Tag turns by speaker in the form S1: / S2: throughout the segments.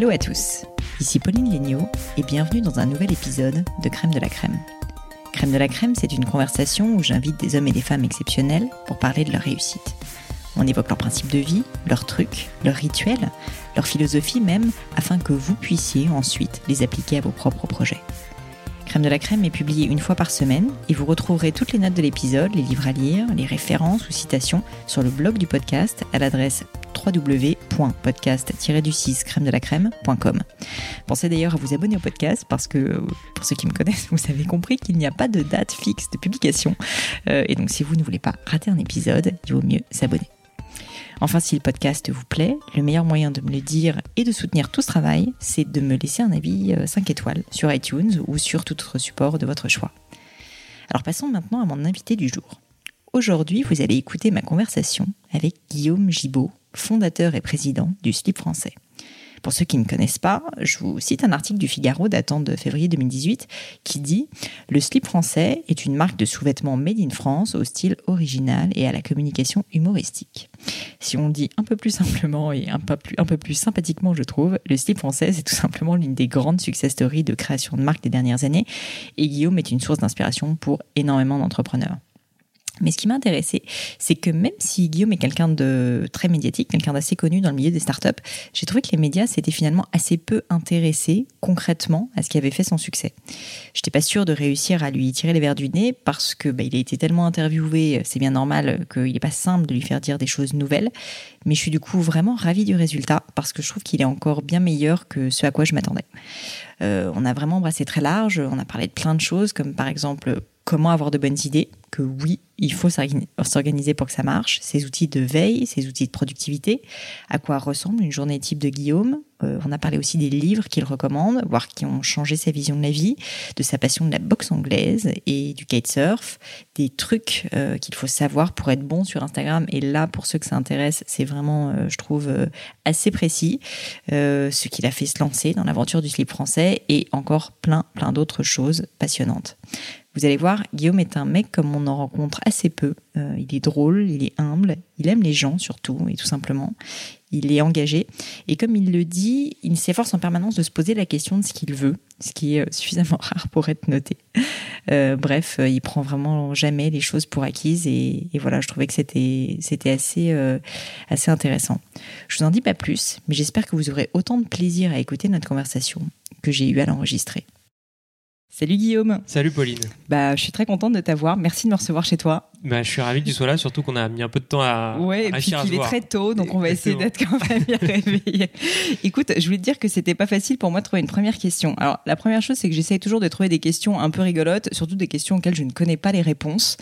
S1: Hello à tous, ici Pauline Léniaud et bienvenue dans un nouvel épisode de Crème de la Crème. Crème de la Crème, c'est une conversation où j'invite des hommes et des femmes exceptionnels pour parler de leur réussite. On évoque leurs principes de vie, leurs trucs, leurs rituels, leur philosophie même, afin que vous puissiez ensuite les appliquer à vos propres projets. Crème de la crème est publié une fois par semaine et vous retrouverez toutes les notes de l'épisode, les livres à lire, les références ou citations sur le blog du podcast à l'adresse www.podcast-du6 crème de la crème.com. Pensez d'ailleurs à vous abonner au podcast parce que pour ceux qui me connaissent, vous avez compris qu'il n'y a pas de date fixe de publication. Euh, et donc si vous ne voulez pas rater un épisode, il vaut mieux s'abonner. Enfin, si le podcast vous plaît, le meilleur moyen de me le dire et de soutenir tout ce travail, c'est de me laisser un avis 5 euh, étoiles sur iTunes ou sur tout autre support de votre choix. Alors passons maintenant à mon invité du jour. Aujourd'hui, vous allez écouter ma conversation avec Guillaume Gibaud, fondateur et président du Slip français. Pour ceux qui ne connaissent pas, je vous cite un article du Figaro datant de février 2018 qui dit Le slip français est une marque de sous-vêtements made in France au style original et à la communication humoristique. Si on dit un peu plus simplement et un peu plus, sympathiquement, je trouve, le slip français, c'est tout simplement l'une des grandes success stories de création de marque des dernières années et Guillaume est une source d'inspiration pour énormément d'entrepreneurs. Mais ce qui m'a intéressé, c'est que même si Guillaume est quelqu'un de très médiatique, quelqu'un d'assez connu dans le milieu des startups, j'ai trouvé que les médias s'étaient finalement assez peu intéressés concrètement à ce qui avait fait son succès. Je n'étais pas sûre de réussir à lui tirer les verres du nez parce que bah, il a été tellement interviewé, c'est bien normal qu'il n'est pas simple de lui faire dire des choses nouvelles. Mais je suis du coup vraiment ravie du résultat parce que je trouve qu'il est encore bien meilleur que ce à quoi je m'attendais. Euh, on a vraiment embrassé très large, on a parlé de plein de choses comme par exemple comment avoir de bonnes idées, que oui, il faut s'organiser pour que ça marche, ses outils de veille, ses outils de productivité, à quoi ressemble une journée type de Guillaume? Euh, on a parlé aussi des livres qu'il recommande, voire qui ont changé sa vision de la vie, de sa passion de la boxe anglaise et du kitesurf, des trucs euh, qu'il faut savoir pour être bon sur Instagram. Et là, pour ceux que ça intéresse, c'est vraiment, euh, je trouve, assez précis, ce qu'il a fait se lancer dans l'aventure du slip français et encore plein, plein d'autres choses passionnantes. Vous allez voir, Guillaume est un mec comme on en rencontre assez peu. Euh, il est drôle, il est humble, il aime les gens surtout, et tout simplement. Il est engagé. Et comme il le dit, il s'efforce en permanence de se poser la question de ce qu'il veut, ce qui est euh, suffisamment rare pour être noté. Euh, bref, il prend vraiment jamais les choses pour acquises. Et, voilà, je trouvais que c'était, assez, assez intéressant. Je vous en dis pas plus, mais j'espère que vous aurez autant de plaisir à écouter notre conversation que j'ai eu à l'enregistrer. Salut Guillaume.
S2: Salut Pauline.
S1: Bah, je suis très contente de t'avoir. Merci de me recevoir chez toi.
S2: Bah, je suis ravi que tu sois là, surtout qu'on a mis un peu de temps à.
S1: Ouais, et puis qu'il est très tôt, donc on va essayer d'être quand même bien réveillé. Écoute, je voulais te dire que c'était pas facile pour moi de trouver une première question. Alors, la première chose, c'est que j'essaye toujours de trouver des questions un peu rigolotes, surtout des questions auxquelles je ne connais pas les réponses.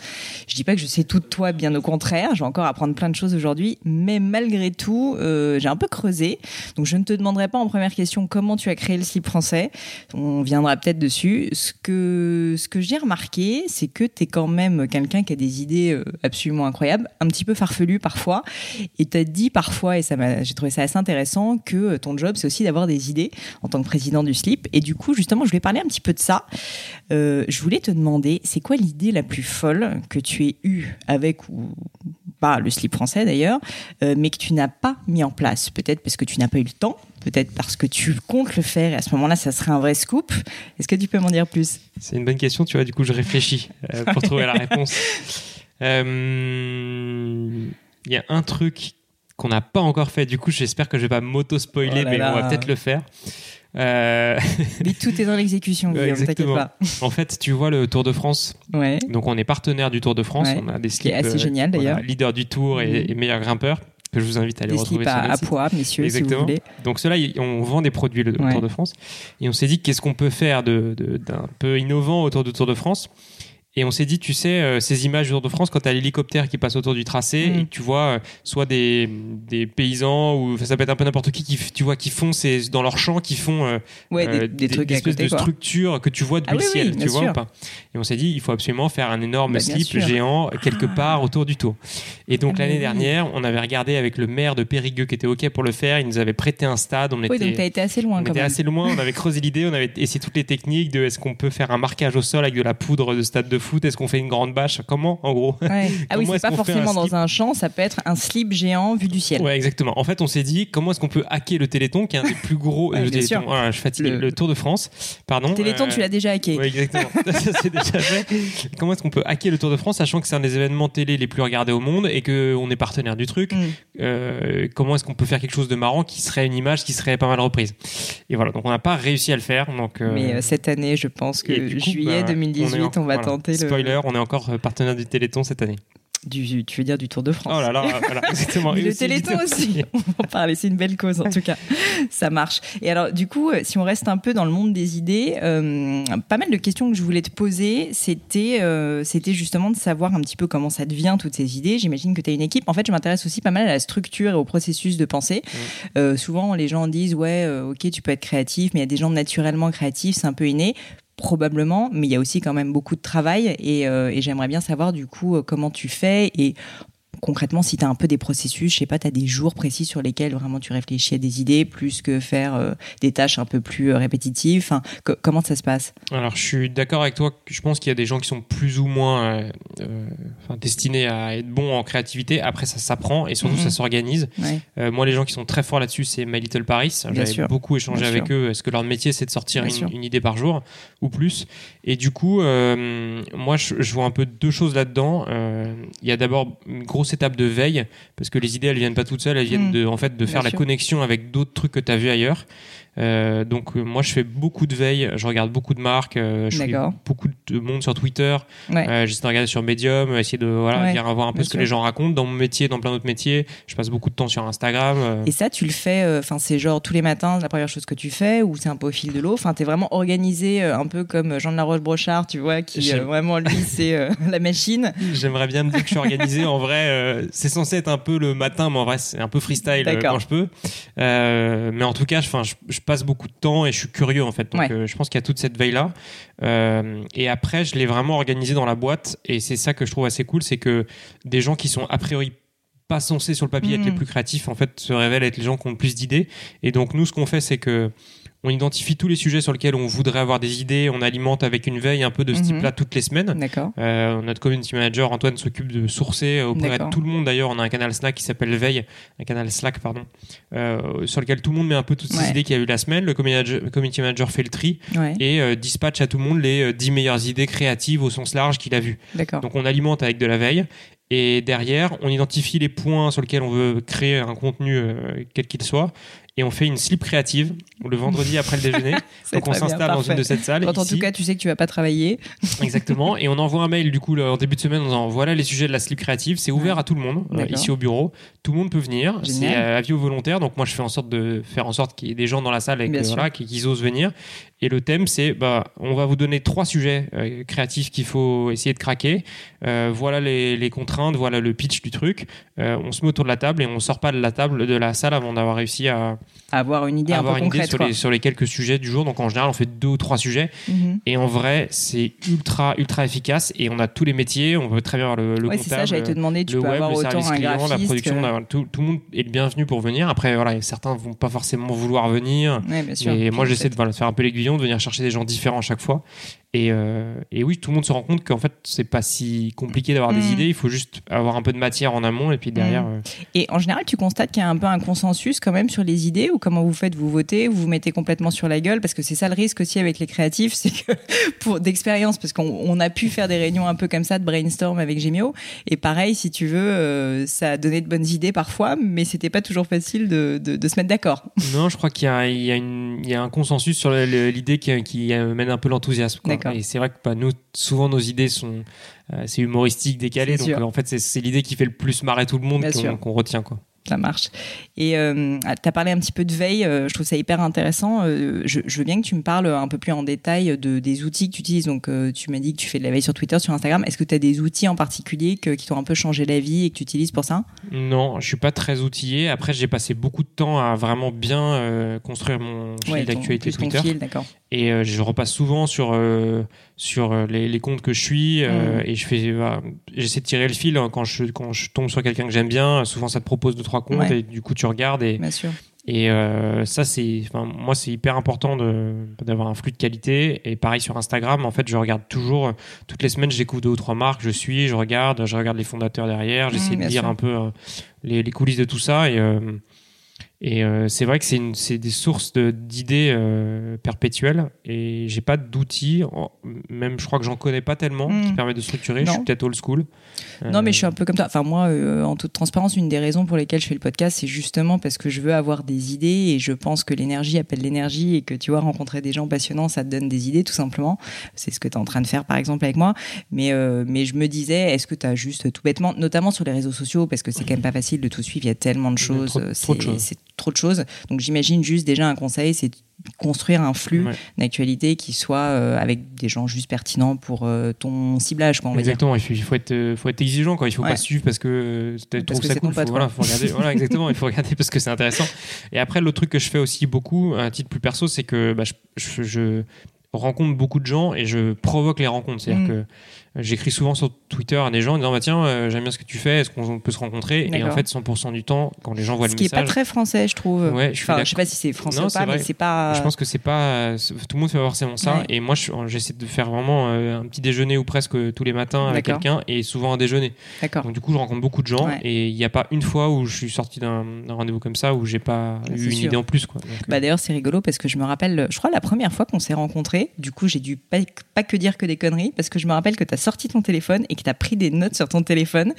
S1: Je dis pas que je sais tout de toi, bien au contraire. Je vais encore apprendre plein de choses aujourd'hui, mais malgré tout, euh, j'ai un peu creusé. Donc, je ne te demanderai pas en première question comment tu as créé le slip français. On viendra peut-être dessus. Ce que, ce que j'ai remarqué, c'est que tu es quand même quelqu'un qui a des idées euh, absolument incroyable, un petit peu farfelu parfois. Et tu as dit parfois, et ça j'ai trouvé ça assez intéressant, que euh, ton job, c'est aussi d'avoir des idées en tant que président du slip. Et du coup, justement, je voulais parler un petit peu de ça. Euh, je voulais te demander, c'est quoi l'idée la plus folle que tu aies eue avec ou pas le slip français d'ailleurs, mais que tu n'as pas mis en place? Peut-être parce que tu n'as pas eu le temps, peut-être parce que tu comptes le faire et à ce moment-là, ça serait un vrai scoop. Est-ce que tu peux m'en dire plus?
S2: C'est une bonne question, tu vois, du coup, je réfléchis pour trouver la réponse. Il euh, y a un truc qu'on n'a pas encore fait. Du coup, j'espère que je vais pas m'auto-spoiler, oh mais on va peut-être le faire.
S1: Euh... Mais tout est dans l'exécution, Exactement. Pas.
S2: En fait, tu vois le Tour de France.
S1: Ouais.
S2: Donc, on est partenaire du Tour de France. On
S1: a des slips. Qui est assez euh, génial d'ailleurs.
S2: leader du Tour et, mm. meilleur grimpeur. Que je vous invite à aller retrouver
S1: sur
S2: à,
S1: à poids, messieurs, Exactement. si vous voulez.
S2: Donc, cela, on vend des produits le Tour de France. Et on s'est dit qu'est-ce qu'on peut faire d'un de, peu innovant autour du Tour de France? Et on s'est dit, tu sais, euh, ces images du Tour de France, quand tu as l'hélicoptère qui passe autour du tracé, mm. et tu vois euh, soit des, des paysans, ou ça peut être un peu n'importe qui, qui, tu vois, qui font ces, dans leur champ, qui font euh,
S1: ouais, des, trucs espèces
S2: de structures que tu vois depuis ah le ciel, tu vois ou pas. Et on s'est dit, il faut absolument faire un énorme bah, slip géant quelque ah. part autour du tour. Et donc ah, l'année dernière, on avait regardé avec le maire de Périgueux qui était OK pour le faire, il nous avait prêté un stade. On
S1: oui, était, donc tu été assez loin
S2: on était assez loin, on avait creusé l'idée, on avait essayé toutes les techniques de est-ce qu'on peut faire un marquage au sol avec de la poudre de stade de foot Est-ce qu'on fait une grande bâche? Comment, en gros?
S1: Ah oui, c'est pas forcément dans un champ, ça peut être un slip géant vu du ciel.
S2: Ouais, exactement. En fait, on s'est dit comment est-ce qu'on peut hacker le Téléthon, qui est un des plus gros. le Téléthon, je fatigue. Le... Tour de France, pardon. Le
S1: Téléthon, tu l'as déjà hacké.
S2: Oui, exactement. ça, c'est déjà fait. Comment est-ce qu'on peut hacker le Tour de France, sachant que c'est un des événements télé les plus regardés au monde et qu'on est partenaire du truc mm. euh, Comment est-ce qu'on peut faire quelque chose de marrant qui serait une image qui serait pas mal reprise? Et voilà, donc on n'a pas réussi à le faire. Donc,
S1: euh, Mais euh, cette année, je pense que juillet 2018, bah, on, va tenter.
S2: Spoiler, on est encore partenaire du Téléthon cette année.
S1: Du, tu veux dire du Tour de France.
S2: Oh là là, voilà, exactement.
S1: le Téléthon aussi, on va en parler, c'est une belle cause en tout cas, ça marche. Et alors du coup, si on reste un peu dans le monde des idées, euh, pas mal de questions que je voulais te poser, c'était euh, c'était justement de savoir un petit peu comment ça devient toutes ces idées. J'imagine que tu as une équipe. En fait, je m'intéresse aussi pas mal à la structure et au processus de pensée. Euh, souvent, les gens disent, ouais, ok, tu peux être créatif, mais il y a des gens naturellement créatifs, c'est un peu inné probablement, mais il y a aussi quand même beaucoup de travail et, euh, j'aimerais bien savoir du coup euh, comment tu fais et concrètement, si tu as un peu des processus, je sais pas, tu as des jours précis sur lesquels vraiment tu réfléchis à des idées plus que faire euh, des tâches un peu plus euh, répétitives. Enfin, comment ça se passe?
S2: Alors, je suis d'accord avec toi. Je pense qu'il y a des gens qui sont plus ou moins euh, destinés à être bons en créativité. Après, ça s'apprend et surtout, ça mhm. s'organise. moi, les gens qui sont très forts là-dessus, c'est My Little Paris. J'avais beaucoup échangé avec eux. Est-ce que leur métier, c'est de sortir une, idée par jour ou plus? Et du coup, moi, je, je, vois un peu deux choses là-dedans. Il y a d'abord une grosse étape de veille parce que les idées elles viennent pas toutes seules, elles viennent mm. de en fait de faire la connexion avec d'autres trucs que tu as vu ailleurs. Euh, donc euh, moi je fais beaucoup de veille, je regarde beaucoup de marques, euh, je suis beaucoup de monde sur Twitter, j'essaie de regarder sur Medium, essayer de voilà ouais, voir un peu ce que les gens racontent dans mon métier, dans plein d'autres métiers. Je passe beaucoup de temps sur Instagram.
S1: Et ça tu le fais, enfin c'est genre tous les matins la première chose que tu fais ou c'est un peu au fil de l'eau? Enfin t'es vraiment organisé un peu comme Jean de la Roche Brochard, tu vois, qui vraiment lui c'est la machine.
S2: J'aimerais bien me dire que je suis organisé. en vrai c'est censé être un peu le matin, mais en vrai c'est un peu freestyle quand je peux. mais en tout cas, je, je, je passe beaucoup de temps et je suis curieux en fait. Donc euh, je pense qu'il y a toute cette veille là. Euh, et après, je l'ai vraiment organisé dans la boîte et c'est ça que je trouve assez cool, c'est que des gens qui sont a priori pas censés sur le papier être les mm. plus créatifs en fait se révèlent être les gens qui ont le plus d'idées. Et donc nous, ce qu'on fait, c'est que on identifie tous les sujets sur lesquels on voudrait avoir des idées, on alimente avec une veille un peu de ce mhm. type-là toutes les semaines. Euh, notre community manager Antoine s'occupe de sourcer auprès de tout le monde d'ailleurs. On a un canal Slack qui s'appelle Veille, un canal Slack pardon, euh, sur lequel tout le monde met un peu toutes ces idées qu'il y a eu la semaine. Le community manager fait le tri et euh, dispatche à tout le monde les 10 meilleures idées créatives au sens large qu'il a vues. Donc on alimente avec de la veille et derrière, on identifie les points sur lesquels on veut créer un contenu, quel qu'il soit, et on fait une slip créative le vendredi après le déjeuner. Donc on s'installe dans une de cette salles.
S1: Quand en tout cas tu sais que tu vas pas travailler.
S2: Exactement. Et on envoie un mail du coup en début de semaine en disant voilà les sujets de la slip créative. C'est ouvert à tout le monde euh, ici au bureau. Tout le monde peut venir. C'est euh, avis aux volontaires. Donc moi je fais en sorte de faire en sorte qu'il y ait des gens dans la salle et voilà, qu'ils osent venir. Et le thème, c'est bah, on va vous donner trois sujets euh, créatifs qu'il faut essayer de craquer. Euh, voilà les, les, contraintes, voilà le pitch du truc. Euh, on se met autour de la table et on sort pas de la table de la salle avant d'avoir réussi à,
S1: avoir une idée, avoir un peu une idée
S2: sur, les, sur, les, quelques sujets du jour. Donc en général, on fait deux ou trois sujets. Mhm. Et en vrai, c'est ultra ultra efficace. Et on a tous les métiers. On peut très bien avoir le, le
S1: ouais,
S2: comptable,
S1: ça, te demander. Tu peux web, avoir autant un client,
S2: la production. Tout, tout, le monde est le bienvenu pour venir. Après, voilà, certains vont pas forcément vouloir venir. Ouais, bien sûr. Mais moi, j'essaie de, de faire un peu l'aiguillon, de venir chercher des gens différents à chaque fois. Et, euh, et, oui, tout le monde se rend compte qu'en fait, c'est pas si compliqué d'avoir des mm. idées. Il faut juste avoir un peu de matière en amont et puis derrière. Mm. Euh,
S1: et en général, tu constates qu'il y a un peu un consensus quand même sur les idées ou comment vous faites Vous votez, vous vous mettez complètement sur la gueule? Parce que c'est ça le risque aussi avec les créatifs, c'est que pour d'expérience, parce qu'on a pu faire des réunions un peu comme ça de brainstorm avec Gemio. Et pareil, si tu veux, euh, ça a donné de bonnes idées parfois, mais c'était pas toujours facile de, de, de se mettre d'accord.
S2: Non, je crois qu'il y, y, y, a un consensus sur l'idée qui, qui, mène un peu l'enthousiasme. Et c'est vrai que bah, nous, souvent, nos idées sont euh, c'est humoristique, décalé. Donc en fait, c'est l'idée qui fait le plus marrer tout le monde qu'on retient. Quoi
S1: ça marche. Et euh, tu as parlé un petit peu de veille, euh, je trouve ça hyper intéressant. Euh, je, veux bien que tu me parles un peu plus en détail de, des outils que tu utilises. Donc, tu m'as dit que tu fais de la veille sur Twitter, sur Instagram. Est-ce que tu as des outils en particulier qui t'ont un peu changé la vie et que tu utilises pour ça?
S2: Non, je suis pas très outillé. Après, j'ai passé beaucoup de temps à vraiment bien construire mon fil d'actualité Twitter. Et je repasse souvent sur sur les, comptes que je suis mmh. et je fais j'essaie de tirer le fil hein, quand je quand je tombe sur quelqu'un que j'aime bien souvent ça te propose de trois comptes et du coup tu regardes et Et euh, ça, c'est, enfin, moi, c'est hyper important de, d'avoir un flux de qualité. Et pareil sur Instagram, en fait, je regarde toujours, toutes les semaines, je découvre deux ou trois marques, je suis, je regarde, je regarde les fondateurs derrière, j'essaie mmh, de lire un peu euh, les, les, coulisses de tout ça. Et, euh, et euh, c'est vrai que c'est, c'est des sources d'idées euh, perpétuelles et j'ai pas d'outils, même je crois que j'en connais pas tellement qui hmm. permettent de structurer. Je suis peut-être old school.
S1: Non, mais je suis un peu comme toi. Enfin, moi, euh, en toute transparence, une des raisons pour lesquelles je fais le podcast, c'est justement parce que je veux avoir des idées et je pense que l'énergie appelle l'énergie et que tu vois, rencontrer des gens passionnants, ça te donne des idées tout simplement. C'est ce que tu es en train de faire par exemple avec moi. Mais, mais je me disais, est-ce que tu as juste tout bêtement, notamment sur les réseaux sociaux, parce que c'est quand même pas facile de tout suivre, il y a tellement de choses.
S2: Trop, de choses
S1: trop de choses. Donc j'imagine juste déjà un conseil, c'est construire un flux d'actualité qui soit euh, avec des gens juste pertinents pour euh, ton ciblage. Quoi,
S2: exactement, il faut, être, euh, faut être exigeant. Quoi. Il ne faut pas suivre parce que tu trouves ça cool. Faut, voilà, faut regarder, voilà, exactement, il faut regarder parce que c'est intéressant. Et après, l'autre truc que je fais aussi beaucoup, à titre plus perso, c'est que bah, je, je, rencontre beaucoup de gens et je provoque les rencontres. C'est-à-dire mm. que j'écris souvent sur Twitter à des gens en disant bah, tiens euh, j'aime bien ce que tu fais est-ce qu'on peut se rencontrer et en fait 100% du temps quand les gens voient
S1: ce
S2: le
S1: message
S2: ce qui
S1: est pas très français je trouve. Ouais, je, enfin, je sais pas si c'est français ou pas mais c'est pas
S2: je pense que c'est pas tout le monde fait forcément ça. Et moi j'essaie de faire vraiment euh, un petit déjeuner ou presque tous les matins avec quelqu'un et souvent un déjeuner. Donc du coup je rencontre beaucoup de gens et il n'y a pas une fois où je suis sorti d'un rendez-vous comme ça où j'ai pas eu une idée en plus quoi.
S1: Bah euh, d'ailleurs c'est rigolo parce que je me rappelle je crois la première fois qu'on s'est rencontrés du coup j'ai dû pas, pas que dire que des conneries parce que je me rappelle que tu as sorti ton téléphone et que tu as pris des notes sur ton téléphone.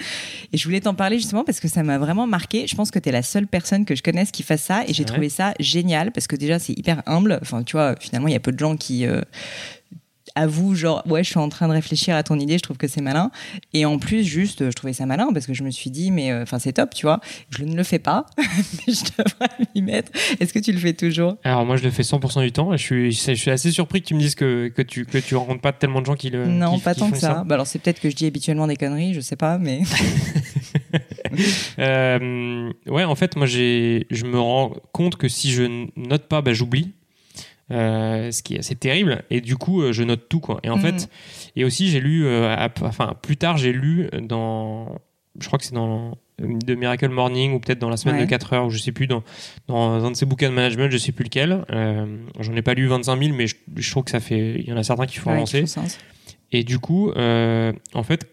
S1: Et je voulais t'en parler justement parce que ça m'a vraiment marqué. Je pense que tu es la seule personne que je connaisse qui fasse ça et j'ai trouvé ça génial parce que déjà c'est hyper humble. Enfin, tu vois, finalement, il y a peu de gens qui euh, avoue genre ouais je suis en train de réfléchir à ton idée je trouve que c'est malin. Et en plus juste je trouvais ça malin parce que je me suis dit mais euh, enfin c'est top tu vois. Je ne le fais pas mais je devrais m'y mettre. Est-ce que tu le fais toujours?
S2: Alors moi je le fais 100% du temps je suis je suis assez surpris que tu me dises que, que tu que tu rencontres pas tellement de gens qui le
S1: non pas tant que ça, Bah, alors c'est peut-être que je dis habituellement des conneries je sais pas mais
S2: euh, ouais en fait moi j'ai je me rends compte que si je note pas bah, j'oublie euh, ce qui est assez terrible. Et du coup, euh, je note tout, quoi. Et en mm. fait, et aussi, j'ai lu, euh, enfin, plus tard, j'ai lu dans, je crois que c'est dans de Miracle Morning ou peut-être dans la semaine de 4 heures, ou je sais plus, dans, dans un de ces bouquins de management, je sais plus lequel. J'en ai pas lu 25 000, mais je, trouve que ça fait, il y en a certains qui font avancer. Et du coup, en fait,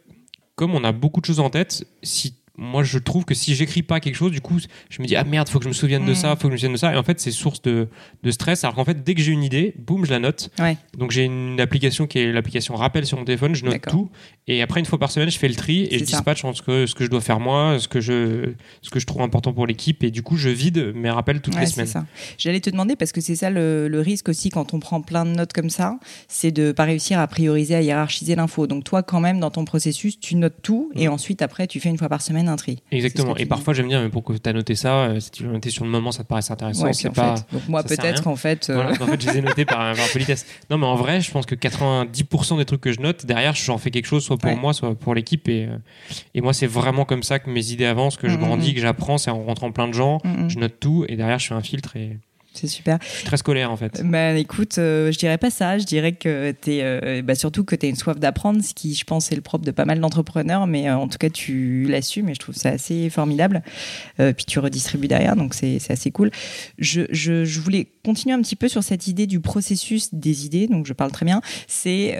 S2: comme on a beaucoup de choses en tête, si moi je trouve que si j'écris pas quelque chose du coup je me dis ah merde faut que je me souvienne de ça mm. faut que je me souvienne de ça. Et en fait c'est source de, de, stress. Alors qu'en fait dès que j'ai une idée boum je la note. Donc j'ai une application qui est l'application rappel sur mon téléphone je note tout. Et après une fois par semaine je fais le tri et je dispatche ce que, ce que je dois faire moi ce que je ce que je trouve important pour l'équipe. Et du coup je vide mes rappels toutes les semaines.
S1: j'allais te demander parce que c'est ça le, le, risque aussi quand on prend plein de notes comme ça c'est de pas réussir à prioriser à hiérarchiser l'info. Donc toi quand même dans ton processus tu notes tout et mm. ensuite après tu fais une fois par semaine un tri.
S2: Exactement. Et parfois, j'aime dire, mais pourquoi tu as noté ça euh, Si tu l'as noté sur le moment, ça te paraît intéressant. c'est pas,
S1: Donc, moi, peut-être qu'en fait.
S2: Euh, en fait, je les ai notés par, par politesse. Non, mais en vrai, je pense que 90% des trucs que je note, derrière, j'en fais quelque chose, soit pour moi, soit pour l'équipe. Et, euh, et moi, c'est vraiment comme ça que mes idées avancent, que je mm, mm, grandis, mm. que j'apprends. C'est en rencontrant plein de gens, je note tout. Et derrière, je fais un filtre. Et
S1: c'est super.
S2: Je suis très scolaire en fait.
S1: Bah écoute, euh, je dirais pas ça. Je dirais que tu es, euh, bah, surtout que tu as une soif d'apprendre, ce qui, je pense, est le propre de pas mal d'entrepreneurs. Mais euh, en tout cas, tu l'assumes et je trouve ça assez formidable. puis tu redistribues derrière, donc c'est assez cool. Je, je, je, voulais continuer un petit peu sur cette idée du processus des idées. Donc je parle très bien. C'est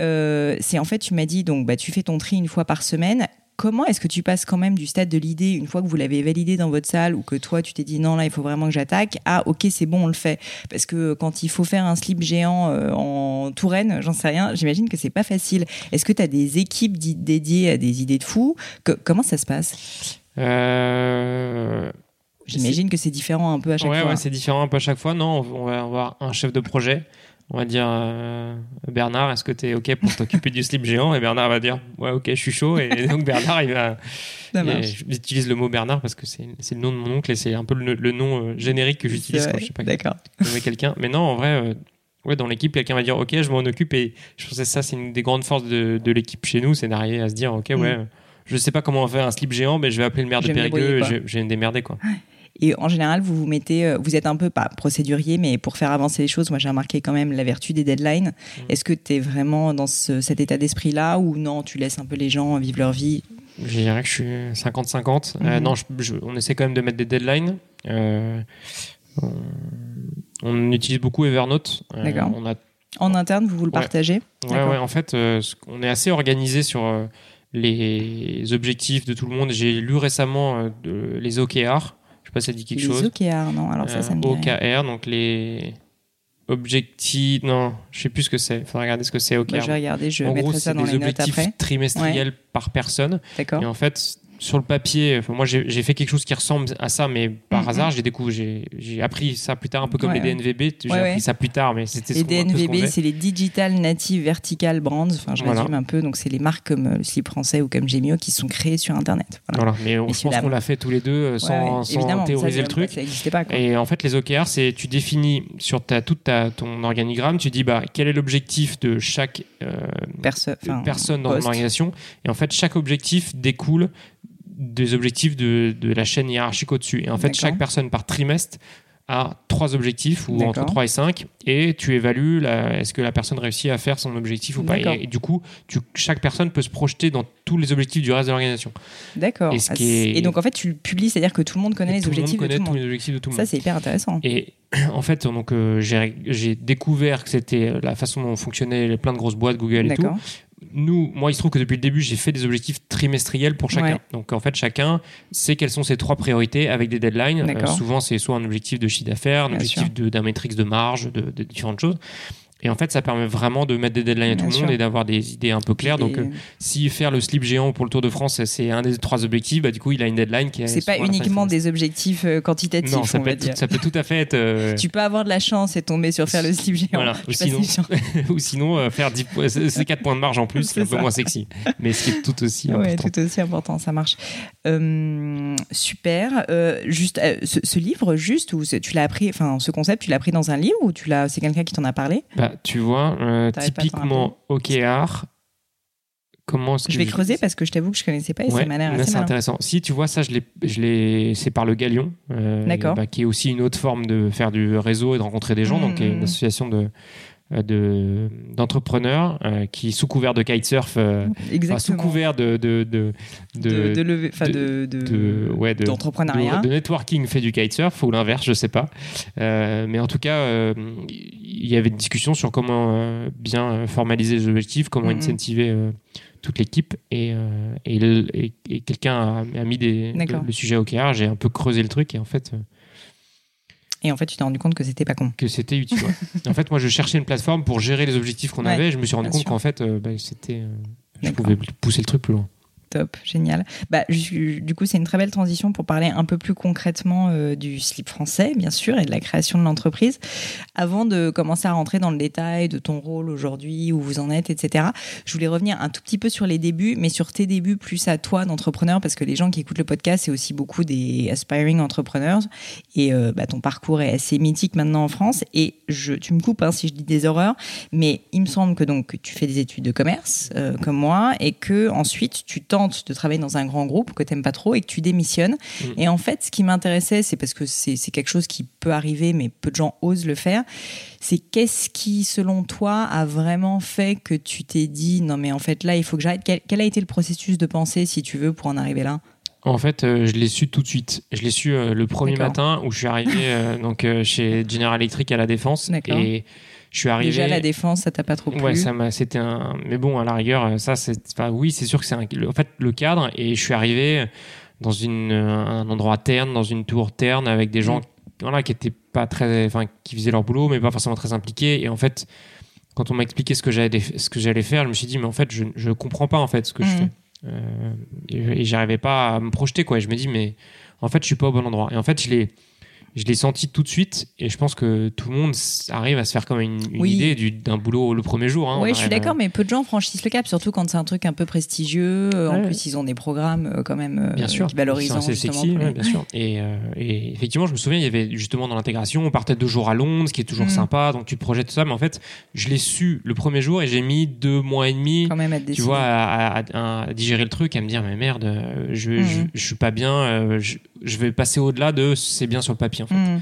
S1: c'est en fait, tu m'as dit, donc bah, tu fais ton tri une fois par semaine comment est-ce que tu passes quand même du stade de l'idée, une fois que vous l'avez validé dans votre salle, ou que toi tu t'es dit non là il faut vraiment que j'attaque, à ok c'est bon on le fait. Parce que quand il faut faire un slip géant euh, en Touraine, j'en sais rien, j'imagine que c'est pas facile. Est-ce que tu as des équipes dédiées à des idées de fous comment ça se passe? Euh... J'imagine que c'est différent un peu à chaque
S2: fois.
S1: Ouais,
S2: c'est différent un peu à chaque fois. Non, on va avoir un chef de projet on va dire euh, Bernard, est-ce que tu es OK pour t'occuper du slip géant? Et Bernard va dire Ouais, OK, je suis chaud. Et donc Bernard, il va. J'utilise le mot Bernard parce que c'est le nom de mon oncle et c'est un peu le, nom euh, générique que j'utilise quand je sais pas quelqu'un. Mais non, en vrai, euh, ouais, dans l'équipe, quelqu'un va dire OK, je m'en occupe. Et je pense que ça, c'est une des grandes forces de, l'équipe chez nous, c'est d'arriver à se dire OK, ouais, mm. je sais pas comment on fait un slip géant, mais je vais appeler le maire de Périgueux, je, je vais me démerder. Quoi.
S1: Et en général, vous vous mettez, euh, vous êtes un peu pas procédurier, mais pour faire avancer les choses, moi j'ai remarqué quand même la vertu des deadlines. Mmh. Est-ce que tu es vraiment dans cet état d'esprit-là ou non, tu laisses un peu les gens vivre leur vie?
S2: Je dirais que je suis 50-50. Euh, mmh. non, on essaie quand même de mettre des deadlines. Euh, on, utilise beaucoup Evernote.
S1: D'accord. on a en interne, vous vous le partagez?
S2: Ouais, ouais, en fait, on est assez organisé sur les objectifs de tout le monde. J'ai lu récemment les OKR. Je sais pas si ça dit quelque chose.
S1: Les OKR, non, alors ça, ça me dit
S2: OKR, donc les objectifs. Non, je sais plus ce que c'est. Il faudra regarder ce que c'est OKR. Bah,
S1: je vais regarder, je
S2: en
S1: gros, ça dans les
S2: objectifs trimestriels par personne.
S1: D'accord.
S2: Et en fait, sur le papier, moi j'ai fait quelque chose qui ressemble à ça, mais par mm-hmm. hasard, j'ai découvert, j'ai appris ça plus tard, un peu comme les DNVB. J'ai appris ça plus tard, mais c'était
S1: Les DNVB, c'est les Digital Native Vertical Brands. Enfin, je résume un peu. Donc, c'est les marques comme euh, le slip français ou comme Gemio qui sont créées sur Internet.
S2: Voilà. Mais on, je pense qu'on l'a fait tous les deux euh, sans, sans théoriser le truc.
S1: Ça pas.
S2: Et en fait, les OKR, c'est tu définis sur ta, toute ta, ton organigramme, tu dis bah, quel est l'objectif de chaque euh, personne dans l'organisation. Et en fait, chaque objectif découle des objectifs de, de la chaîne hiérarchique au-dessus. Et en fait, chaque personne par trimestre a trois objectifs ou entre 3 et 5 et tu évalues est-ce que la personne réussit à faire son objectif ou pas. Et, du coup tu, chaque personne peut se projeter dans tous les objectifs du reste de l'organisation.
S1: D'accord. Et, donc en fait tu le publies c'est à dire que tout le monde connaît les objectifs de tout le monde.
S2: tous les objectifs de tout le
S1: monde. ça c'est hyper intéressant.
S2: Et en fait donc euh, j'ai découvert que c'était la façon dont fonctionnaient plein de grosses boîtes Google et tout nous, moi, il se trouve que depuis le début, j'ai fait des objectifs trimestriels pour chacun. Donc, en fait, chacun sait quelles sont ses trois priorités avec des deadlines. Euh, souvent, c'est soit un objectif de chiffre d'affaires, un objectif d'un matrix de marge, de, différentes choses. Et en fait, ça permet vraiment de mettre des deadlines à tout le monde et d'avoir des idées un peu claires. Donc, euh, si faire le slip géant pour le Tour de France, c'est un des trois objectifs, bah, du coup, il a une deadline qui est.
S1: C'est pas uniquement des objectifs euh, quantitatifs.
S2: Non, ça, peut, être, ça peut tout à fait être. Euh,
S1: tu peux avoir de la chance et tomber sur faire le slip géant. Voilà.
S2: Ou sinon, ou sinon, faire 10 ces 4 points de marge en plus, c'est un peu moins sexy. Mais ce qui est tout aussi important.
S1: Oui, tout aussi important, ça marche. super. juste, ce, livre, juste, ou tu l'as appris, enfin, ce concept, tu l'as appris dans un livre ou tu l'as, c'est quelqu'un qui t'en a parlé?
S2: Bah, tu vois, euh, typiquement OKR, comment est-ce que
S1: je vais creuser parce que je t'avoue que je connaissais pas et ça m'a l'air assez
S2: c'est intéressant. Si tu vois ça, je l'ai, c'est par le Galion, euh, bah, qui est aussi une autre forme de faire du réseau et de rencontrer des gens, donc une mmh. association de euh, de d'entrepreneurs euh, qui sous couvert de kitesurf euh, sous couvert de de de
S1: de, de, de, de, ouais, d'entrepreneuriat.
S2: de, networking fait du kitesurf ou l'inverse je sais pas. Mais en tout cas il y avait une discussion sur comment bien formaliser les objectifs comment mm-hmm. incentiver toute l'équipe. Et, et, et, quelqu'un a, mis des, le, sujet au OKR j'ai un peu creusé le truc et en fait
S1: et en fait, tu t'es rendu compte que c'était pas con.
S2: Que c'était utile. en fait, moi, je cherchais une plateforme pour gérer les objectifs qu'on avait. Et je me suis rendu compte qu'en fait, euh, bah, c'était, euh, je pouvais pousser le truc plus loin.
S1: Top, génial. Bah, du coup, c'est une très belle transition pour parler un peu plus concrètement euh, du slip français, bien sûr, et de la création de l'entreprise. Avant de commencer à rentrer dans le détail de ton rôle aujourd'hui, où vous en êtes, etc., je voulais revenir un tout petit peu sur les débuts, mais sur tes débuts plus à toi d'entrepreneur, parce que les gens qui écoutent le podcast, c'est aussi beaucoup des aspiring entrepreneurs. Et euh, bah, ton parcours est assez mythique maintenant en France. Et je, tu me coupes hein, si je dis des horreurs, mais il me semble que donc tu fais des études de commerce, euh, comme moi, et que ensuite tu t'en de travailler dans un grand groupe que tu n'aimes pas trop et que tu démissionnes. Mm. Et en fait, ce qui m'intéressait, c'est parce que c'est quelque chose qui peut arriver, mais peu de gens osent le faire. C'est qu'est-ce qui, selon toi, a vraiment fait que tu t'es dit non, mais en fait, là, il faut que j'arrête. Quel, a été le processus de pensée, si tu veux, pour en arriver là?
S2: En fait, euh, je l'ai su tout de suite. Je l'ai su euh, le premier matin où je suis arrivé euh, donc chez General Electric à la Défense. Et je suis arrivé.
S1: Déjà la défense, ça t'a pas trop plu.
S2: Ouais, ça m'a, c'était un. Mais bon, à la rigueur, ça, c'est. Enfin, oui, c'est sûr que c'est un... en fait le cadre. Et je suis arrivé dans une un endroit terne, dans une tour terne, avec des gens, mm. voilà, qui étaient pas très, enfin, qui faisaient leur boulot, mais pas forcément très impliqués. Et en fait, quand on m'a expliqué ce que j'allais ce que j'allais faire, je me suis dit, mais en fait, je je comprends pas en fait ce que je mm. fais. Euh, et, et j'arrivais pas à me projeter quoi. Et je me dis, mais en fait, je suis pas au bon endroit. Et en fait, je l'ai je l'ai senti tout de suite et je pense que tout le monde arrive à se faire comme une, idée d'un boulot le premier jour. Hein,
S1: oui, je suis d'accord, mais peu de gens franchissent le cap, surtout quand c'est un truc un peu prestigieux. Euh, en plus, ils ont des programmes euh, quand même euh,
S2: bien sûr.
S1: valorisants.
S2: C'est sexy, bien sûr. Et, et, effectivement, je me souviens, il y avait justement dans l'intégration, on partait deux jours à Londres, ce qui est toujours mm. sympa, donc tu te projettes tout ça, mais en fait, je l'ai su le premier jour et j'ai mis deux mois et demi,
S1: quand même
S2: tu vois, à, digérer le truc, à me dire, mais merde, je, mm. je, suis pas bien, je, je vais passer au-delà de c'est bien sur le papier en fait. Mm.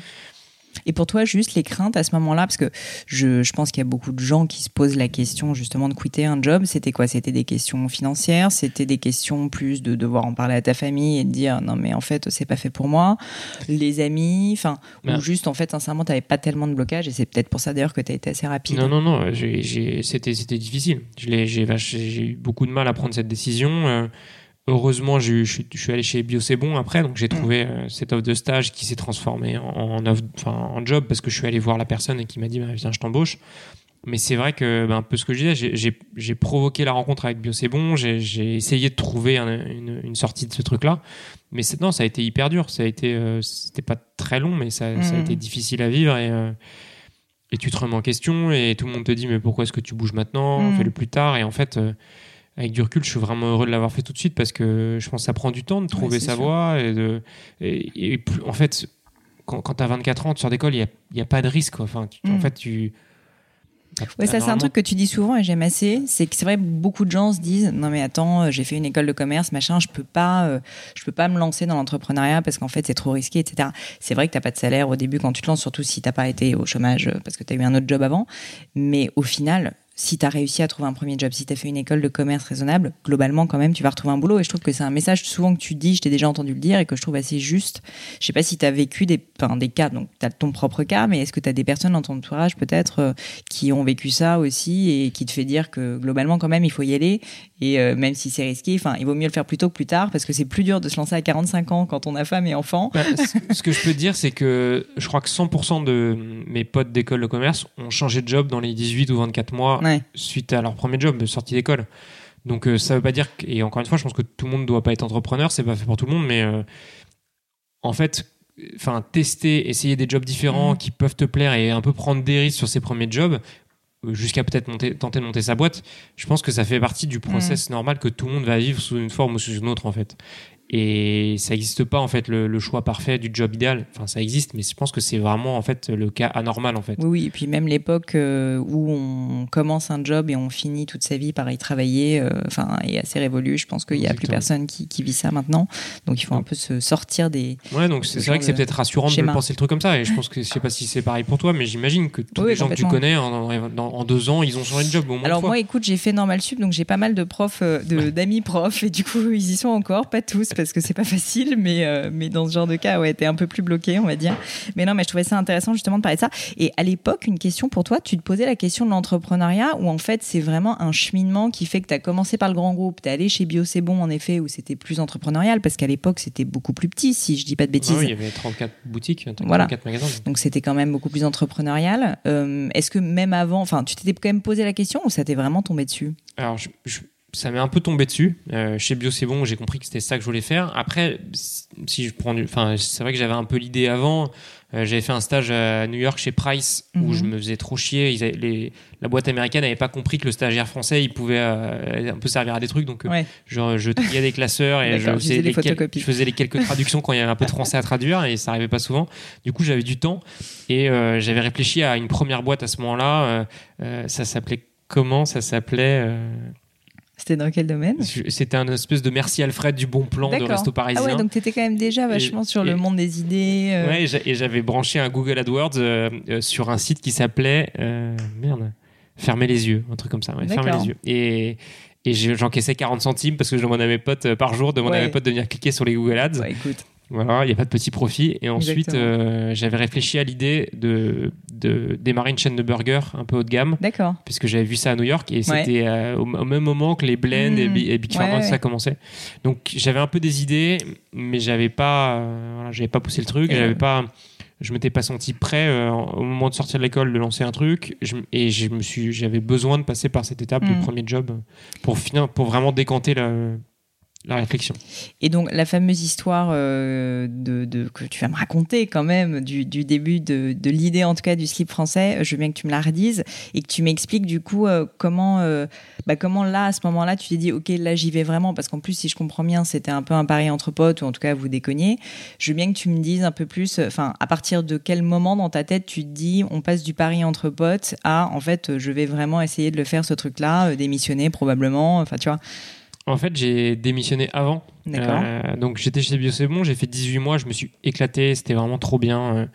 S1: Et pour toi, juste les craintes à ce moment-là, parce que je, je pense qu'il y a beaucoup de gens qui se posent la question justement de quitter un job. C'était quoi? C'était des questions financières? C'était des questions plus de devoir en parler à ta famille et de dire non mais en fait c'est pas fait pour moi. Les amis, enfin ou juste en fait sincèrement t'avais pas tellement de blocage et c'est peut-être pour ça d'ailleurs que tu as été assez rapide.
S2: Non non non, c'était c'était difficile. J'ai eu beaucoup de mal à prendre cette décision. Euh, heureusement, je, suis allé chez Bio C'est Bon après, donc j'ai mm. trouvé euh, cette offre de stage qui s'est transformée en, offre, en job parce que je suis allé voir la personne et qui m'a dit bah, Viens, je t'embauche. Mais c'est vrai que, ben, un peu ce que je disais, j'ai provoqué la rencontre avec Bio C'est Bon, j'ai essayé de trouver une, sortie de ce truc-là. Mais non, ça a été hyper dur. Ça a été, euh, c'était pas très long, mais ça, a mm. été difficile à vivre et, euh, et tu te remets en question et tout le monde te dit mais pourquoi est-ce que tu bouges maintenant? Mm. Fais-le plus tard. Et en fait, avec du recul, je suis vraiment heureux de l'avoir fait tout de suite parce que je pense que ça prend du temps de trouver sa voie. Et, de, et, en fait, quand, quand tu as 24 ans, tu sors d'école, il n'y a, y a, pas de risque. Enfin, En mm. fait, tu.
S1: Ouais, ça c'est un truc que tu dis souvent et j'aime assez. C'est que c'est vrai, beaucoup de gens se disent non mais attends, j'ai fait une école de commerce, machin, je peux pas, euh, je peux pas me lancer dans l'entrepreneuriat parce qu'en fait c'est trop risqué, etc. C'est vrai que t'as pas de salaire au début quand tu te lances, surtout si t'as pas été au chômage parce que tu as eu un autre job avant. Mais au final, si tu as réussi à trouver un premier job, si tu as fait une école de commerce raisonnable, globalement, quand même, tu vas retrouver un boulot. Et je trouve que c'est un message souvent que tu dis, je t'ai déjà entendu le dire et que je trouve assez juste. Je sais pas si tu as vécu des, enfin, des cas, donc tu as ton propre cas, mais est-ce que tu as des personnes dans ton entourage peut-être euh, qui ont vécu ça aussi et qui te fait dire que globalement, quand même, il faut y aller et euh, même si c'est risqué, il vaut mieux le faire plus tôt que plus tard parce que c'est plus dur de se lancer à 45 ans quand on a femme et enfant.
S2: Bah, ce que je peux te dire, c'est que je crois que 100% de mes potes d'école de commerce ont changé de job dans les 18 ou 24 mois suite à leur premier job de sortie d'école. Donc euh, ça veut pas dire et encore une fois, je pense que tout le monde ne doit pas être entrepreneur, c'est pas fait pour tout le monde, mais euh, en fait, enfin tester, essayer des jobs différents mmh. qui peuvent te plaire et un peu prendre des risques sur ses premiers jobs jusqu'à peut-être tenter de monter sa boîte, je pense que ça fait partie du process mm. normal que tout le monde va vivre sous une forme ou sous une autre en fait. Et ça n'existe pas en fait le, choix parfait du job idéal. Enfin, ça existe, mais je pense que c'est vraiment en fait le cas anormal en fait.
S1: Oui, oui. et puis même l'époque euh, où on commence un job et on finit toute sa vie par y travailler, euh, enfin, est assez révolue. Je pense qu'il n'y a plus personne qui, vit ça maintenant. Donc il faut un peu se sortir des.
S2: Ouais, donc c'est vrai que c'est peut-être rassurant de penser le truc comme ça. Et je pense que je sais pas si c'est pareil pour toi, mais j'imagine que tous les gens que tu connais en, deux ans, ils ont changé de job au moins.
S1: Alors moi, écoute, j'ai fait normal sup, donc j'ai pas mal de profs, euh, d'amis profs, et du coup ils y sont encore, pas tous parce que c'est pas facile, mais, euh, mais dans ce genre de cas, ouais, t'es un peu plus bloqué, on va dire. Mais non, mais je trouvais ça intéressant justement de parler de ça. Et à l'époque, une question pour toi, tu te posais la question de l'entrepreneuriat, où en fait, c'est vraiment un cheminement qui fait que tu as commencé par le grand groupe, tu es allé chez Bio C'est Bon, en effet, où c'était plus entrepreneurial, parce qu'à l'époque, c'était beaucoup plus petit, si je dis pas de bêtises.
S2: il y avait 34 boutiques, 34 magasins.
S1: Donc c'était quand même beaucoup plus entrepreneurial. Euh, est-ce que même avant, enfin, tu t'étais quand même posé la question ou ça t'est vraiment tombé dessus?
S2: Alors, je ça m'est un peu tombé dessus. Euh, chez Bio, c'est bon, j'ai compris que c'était ça que je voulais faire. Après, si je prends du, enfin, c'est vrai que j'avais un peu l'idée avant. Euh, j'avais fait un stage à New York chez Price où je mhm. me faisais trop chier. Ils les, la boîte américaine n'avait pas compris que le stagiaire français, il pouvait euh, un peu servir à des trucs. Donc, genre, je triais des classeurs et je faisais, les je faisais les quelques traductions quand il y avait un peu de français à traduire et ça arrivait pas souvent. Du coup, j'avais du temps et j'avais réfléchi à une première boîte à ce moment-là. ça s'appelait comment? Ça s'appelait
S1: c'était dans quel domaine?
S2: C'était un espèce de merci Alfred du bon plan de Resto Parisien.
S1: Ah ouais, donc tu étais quand même déjà vachement sur le monde des idées.
S2: Euh. Ouais, et j'avais branché un Google AdWords euh, euh, sur un site qui s'appelait. merde. Fermer les yeux, un truc comme ça. Ouais, fermer les yeux. Et, et j'encaissais 40 centimes parce que je demandais à mes potes par jour, demandais à mes potes de venir cliquer sur les Google Ads.
S1: écoute.
S2: Voilà, il n'y a pas de petit profit. Et ensuite, euh, j'avais réfléchi à l'idée de, de, démarrer une chaîne de burgers un peu haut de gamme.
S1: D'accord.
S2: Puisque j'avais vu ça à New York et c'était euh, au, même moment que les blends et, mmh. Big Pharma, ça commençait. Donc j'avais un peu des idées, mais j'avais pas, euh, j'avais pas poussé le truc. J'avais pas, je m'étais pas senti prêt au moment de sortir de l'école de lancer un truc. et je me suis, j'avais besoin de passer par cette étape, mmh. premier job, pour, finir, pour vraiment décanter la la réflexion.
S1: Et donc la fameuse histoire euh, de, que tu vas me raconter quand même du, début de, l'idée en tout cas du slip français, je veux bien que tu me la redises et que tu m'expliques du coup euh, comment, euh, bah, comment là à ce moment-là tu t'es dit ok là j'y vais vraiment parce qu'en plus si je comprends bien c'était un peu un pari entre potes ou en tout cas vous déconniez. Je veux bien que tu me dises un peu plus, enfin à partir de quel moment dans ta tête tu te dis on passe du pari entre potes à en fait je vais vraiment essayer de le faire ce truc là, démissionner probablement, enfin tu vois.
S2: En fait, j'ai démissionné avant.
S1: Euh,
S2: donc j'étais chez Bio C'est Bon, j'ai fait 18 mois, je me suis éclaté, c'était vraiment trop bien.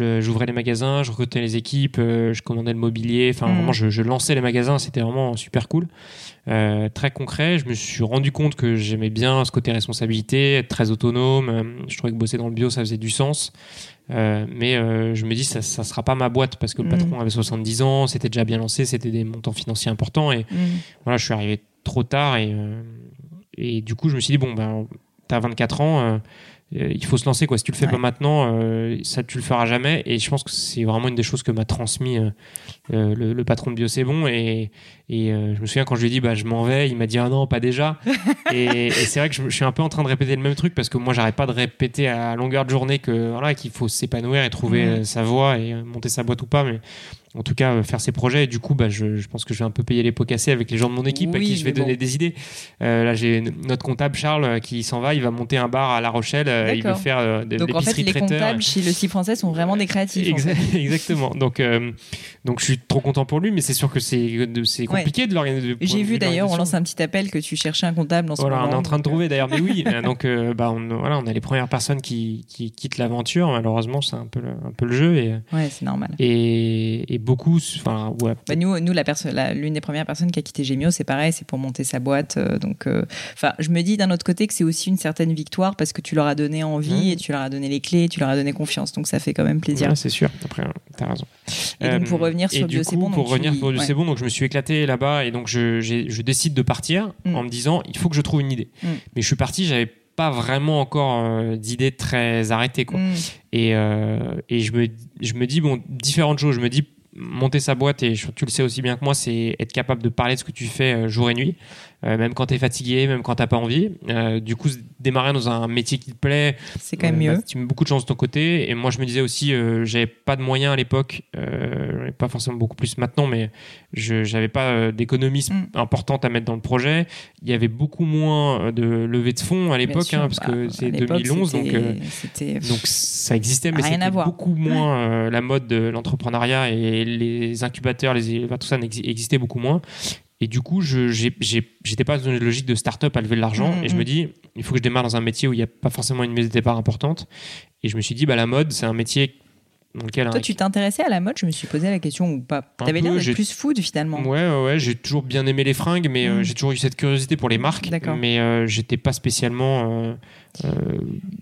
S2: Euh, j'ouvrais les magasins, je recrutais les équipes, euh, je commandais le mobilier, enfin vraiment je, je, lançais les magasins, c'était vraiment super cool. très concret, je me suis rendu compte que j'aimais bien ce côté responsabilité, être très autonome, je trouvais que bosser dans le bio ça faisait du sens. mais je me dis ça ça sera pas ma boîte parce que le mm. patron avait 70 ans, c'était déjà bien lancé, c'était des montants financiers importants et mm. voilà, je suis arrivé trop tard et, euh, et du coup je me suis dit bon ben t'as 24 ans euh, euh, il faut se lancer quoi. Si tu le fais pas maintenant ça tu le feras jamais. Et je pense que c'est vraiment une des choses que m'a transmis le, patron de Bio c'est bon et, et je me souviens quand je lui ai dit bah je m'en vais il m'a dit ah non pas déjà. Et, c'est vrai que je, suis un peu en train de répéter le même truc parce que moi j'arrête pas de répéter à longueur de journée que voilà qu'il faut s'épanouir et trouver sa voie et monter sa boîte ou pas. Mais en tout cas euh, faire ses projets. Et du coup bah, je, je, pense que je vais un peu payer les pots cassés avec les gens de mon équipe à qui je vais donner des idées. Euh, là j'ai notre comptable Charles euh, qui s'en va. Il va monter un bar à La Rochelle il veut faire de
S1: donc en fait les comptables chez le site français sont vraiment des créatifs
S2: exactement. Donc donc je suis trop content pour lui mais c'est sûr que c'est c'est compliqué de l'organiser
S1: j'ai vu d'ailleurs on lance un petit appel que tu cherchais un comptable dans ce
S2: voilà,
S1: moment
S2: on est en train de trouver d'ailleurs mais oui. Donc bah on, voilà on a les premières personnes qui, qui quittent l'aventure. Malheureusement c'est un peu le, un peu le jeu et
S1: ouais c'est normal.
S2: et, et beaucoup. Enfin, ouais.
S1: Bah, nous, nous, la personne, l'une des premières personnes qui a quitté Gemio, c'est pareil, c'est pour monter sa boîte. Euh, donc, euh, enfin, je me dis d'un autre côté que c'est aussi une certaine victoire parce que tu leur as donné envie mmh. et tu leur as donné les clés, tu leur as donné confiance. Donc, ça fait quand même plaisir.
S2: c'est sûr. Après, t'as raison.
S1: Et donc, pour revenir sur
S2: Bio
S1: C'est Bon.
S2: Pour revenir sur Bio C'est Bon, donc je me suis éclaté là-bas et donc je, je décide de partir mmh. en me disant il faut que je trouve une idée. Mmh. Mais je suis parti, j'avais pas vraiment encore euh, d'idées très arrêtées quoi. Et, et je me je me dis bon différentes choses. Je me dis monter sa boîte, et tu le sais aussi bien que moi, c'est être capable de parler de ce que tu fais euh, jour et nuit. Euh, même quand tu es fatigué, même quand tu pas envie. Euh, du coup, démarrer dans un métier qui te plaît,
S1: c'est quand même mieux. Bah,
S2: tu mets beaucoup de chance de ton côté. Et moi, je me disais aussi, j'avais pas de moyens à l'époque, pas forcément beaucoup plus maintenant, mais je j'avais pas d'économies mm. importantes à mettre dans le projet. Il y avait beaucoup moins de levée de fonds à l'époque, hein, parce que bah, c'est 2011, donc, donc ça existait, mais c'était beaucoup moins la mode de l'entrepreneuriat et les incubateurs, les, tout ça existait beaucoup moins. Et du coup, je j'étais pas dans une logique de start-up à lever de l'argent. Mmh, et je me mmh. dis, il faut que je démarre dans un métier où il n'y a pas forcément une mise de départ importante. Et je me suis dit, bah, la mode, c'est un métier dans lequel.
S1: Toi, tu t'intéressais à la mode? Je me suis posé la question ou pas Tu avais l'air d'être plus food finalement.
S2: Ouais, ouais, ouais j'ai toujours bien aimé les fringues, mais euh, mmh. j'ai toujours eu cette curiosité pour les marques. Mais euh, j'étais pas spécialement. Euh,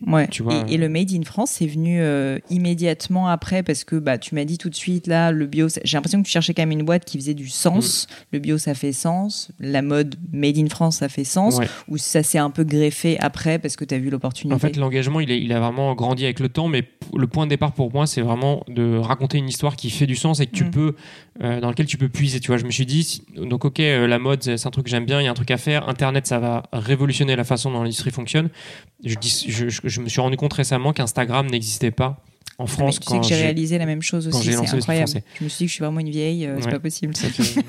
S1: ouais. Tu vois. Et, le Made in France, c'est venu euh, immédiatement après parce que bah, tu m'as dit tout de suite, là, le bio, j'ai l'impression que tu cherchais quand même une boîte qui faisait du sens. Mm. Le bio, ça fait sens. La mode Made in France, ça fait sens. Ou ça s'est un peu greffé après parce que tu as vu l'opportunité?
S2: En fait, l'engagement, il, il a vraiment grandi avec le temps, mais le point de départ pour moi, c'est vraiment de raconter une histoire qui fait du sens et que tu mm. peux, euh, dans lequel tu peux puiser. Tu vois, je me suis dit, donc ok, la mode, c'est un truc que j'aime bien, il y a un truc à faire. Internet, ça va révolutionner la façon dont l'industrie fonctionne je, je, me suis rendu compte récemment qu'Instagram n'existait pas en France.
S1: tu sais que j'ai réalisé la même chose aussi, c'est incroyable. Je me suis dit que je suis vraiment une vieille, euh, c'est pas possible.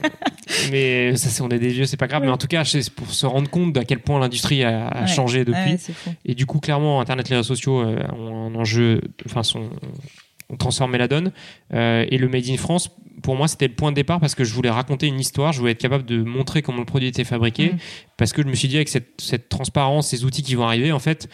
S2: mais ça, on est des vieux, c'est pas grave. Mais en tout cas, c'est pour se rendre compte d'à quel point l'industrie a, changé depuis. et du coup, clairement, Internet, les réseaux sociaux euh, ont un enjeu, enfin, sont, ont transformé la donne. Euh, et le Made in France, pour moi, c'était le point de départ parce que je voulais raconter une histoire, je voulais être capable de montrer comment le produit était fabriqué, mmh. parce que je me suis dit avec cette, cette transparence, ces outils qui vont arriver, en fait,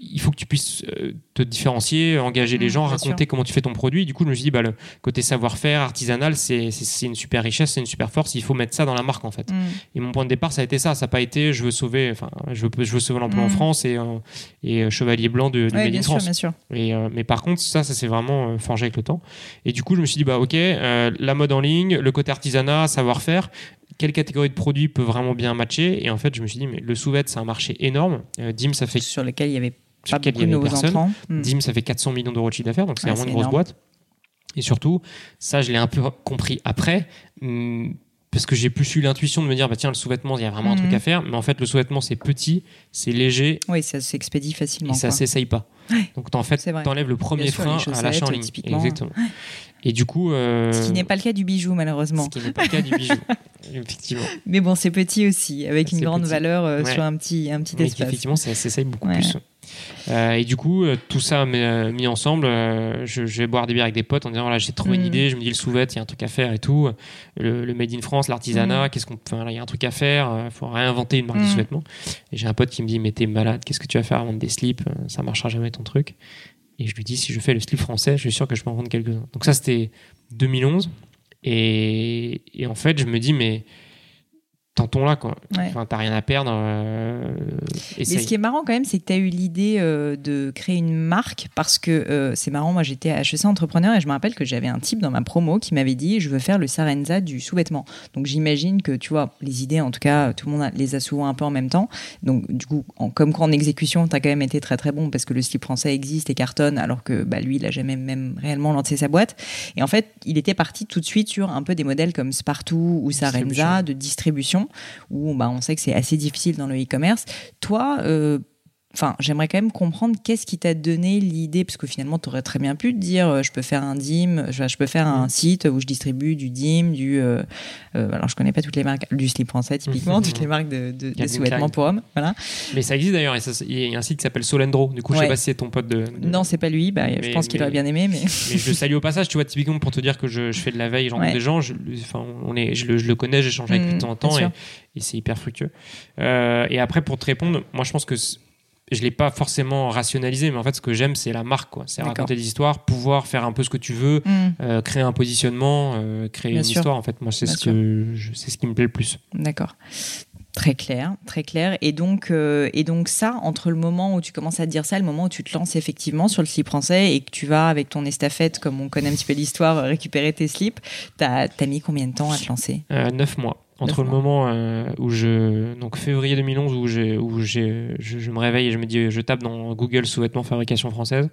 S2: il faut que tu puisses euh, te différencier, engager les mmh, gens, raconter comment tu fais ton produit. Du coup, je me suis dit, bah, le côté savoir-faire artisanal, c'est une super richesse, c'est une super force. Il faut mettre ça dans la marque, en fait. Mmh. Et mon point de départ, ça a été ça. Ça n'a pas été, je veux sauver, enfin, je veux, je veux sauver l'emploi en mmh. France et, euh, et euh, chevalier blanc de, de Made in France. Et, mais par contre, ça, ça s'est vraiment forgé avec le temps. Et du coup, je me suis dit, bah, ok, la mode en ligne, le côté artisanat, savoir-faire, quelle catégorie de produits peut vraiment bien matcher? Et en fait, je me suis dit, mais le sous-vêtement, c'est un marché énorme. Dim, ça fait.
S1: Sur lequel il y avait
S2: sur lequel il y avait personne. Hmm. Dim, ça fait 400 millions d'euros de chiffre d'affaires, donc c'est vraiment une grosse boîte. Et surtout, ça, je l'ai un peu compris après, hmm, parce que j'ai plus eu l'intuition de me dire, bah tiens, le sous-vêtement, il y a vraiment un truc hmm. à faire. Mais en fait, le sous-vêtement, c'est petit, c'est léger.
S1: Oui, ça s'expédie facilement.
S2: Et ça s'essaye pas. Donc, en fait, enlèves le premier frein à l'achat en ligne. Exactement. Et du coup. Euh...
S1: Ce qui n'est pas le cas du bijou, malheureusement.
S2: Ce qui n'est pas le cas du bijou, effectivement.
S1: Mais bon, c'est petit aussi, avec une grande valeur euh, sur un petit, un petit espace.
S2: Effectivement, ça s'essaye beaucoup plus. Et du coup, tout ça mis ensemble, je, vais boire des bières avec des potes en disant voilà, j'ai trouvé une mm. idée, je me dis le sous-vêt, il y a un truc à faire et tout. Le, Made in France, l'artisanat, mm. qu'est-ce qu'on, enfin, il y a un truc à faire, il faut réinventer une marque de sous-vêtements. Et j'ai un pote qui me dit mais t'es malade, qu'est-ce que tu vas faire à vendre des slips, ça marchera jamais ton truc. Et je lui dis si je fais le slip français, je suis sûr que je peux en vendre quelques-uns. Donc ça c'était 2011. Et, et, en fait, je me dis, mais tentons là quoi. Enfin, t'as rien à perdre. Euh,
S1: Mais ce qui est marrant quand même, c'est que tu as eu l'idée euh, de créer une marque parce que euh, c'est marrant, moi j'étais à HEC entrepreneur et je me rappelle que j'avais un type dans ma promo qui m'avait dit je veux faire le Sarenza du sous-vêtement. Donc j'imagine que tu vois, les idées en tout cas, tout le monde les a souvent un peu en même temps. Donc du coup, en, comme quoi en exécution, tu as quand même été très très bon parce que le slip français existe et cartonne alors que bah, lui, il a jamais même réellement lancé sa boîte. Et en fait, il était parti tout de suite sur un peu des modèles comme Spartoo ou Sarenza de distribution où bah, on sait que c'est assez difficile dans le e-commerce. Toi, euh, Enfin, j'aimerais quand même comprendre qu'est-ce qui t'a donné l'idée, parce que finalement, tu aurais très bien pu te dire, euh, je peux faire un DIM, je, peux faire un mm. site où je distribue du DIM, du, euh, euh, alors je connais pas toutes les marques, du slip français typiquement, toutes les marques de, de, sous-vêtements pour hommes, voilà.
S2: Mais ça existe d'ailleurs, il y a un site qui s'appelle Solendro. Du coup, je sais pas si c'est ton pote de.
S1: Non, c'est pas lui. Bah, je pense qu'il aurait bien aimé, mais.
S2: mais je le salue au passage, tu vois, typiquement pour te dire que je, fais de la veille, j'en des gens, je, enfin, on est, je, le, connais, j'échange avec lui de mm, temps en temps et, et c'est hyper fructueux. et après, pour te répondre, moi, je pense que je l'ai pas forcément rationalisé, mais en fait, ce que j'aime, c'est la marque, quoi. C'est raconter des histoires, pouvoir faire un peu ce que tu veux, mm. euh, créer un positionnement, euh, créer une histoire. En fait, moi, c'est ce que c'est ce qui me plaît le plus.
S1: D'accord. Très clair, très clair. Et donc, euh, et donc ça, entre le moment où tu commences à te dire ça, le moment où tu te lances effectivement sur le slip français et que tu vas avec ton estafette, comme on connaît un petit peu l'histoire, récupérer tes slips, t'as as mis combien de temps à te lancer?
S2: Neuf mois entre le moment euh, où je donc février 2011 où j'ai où j'ai je, me réveille et je me dis je tape dans Google sous-vêtements fabrication française.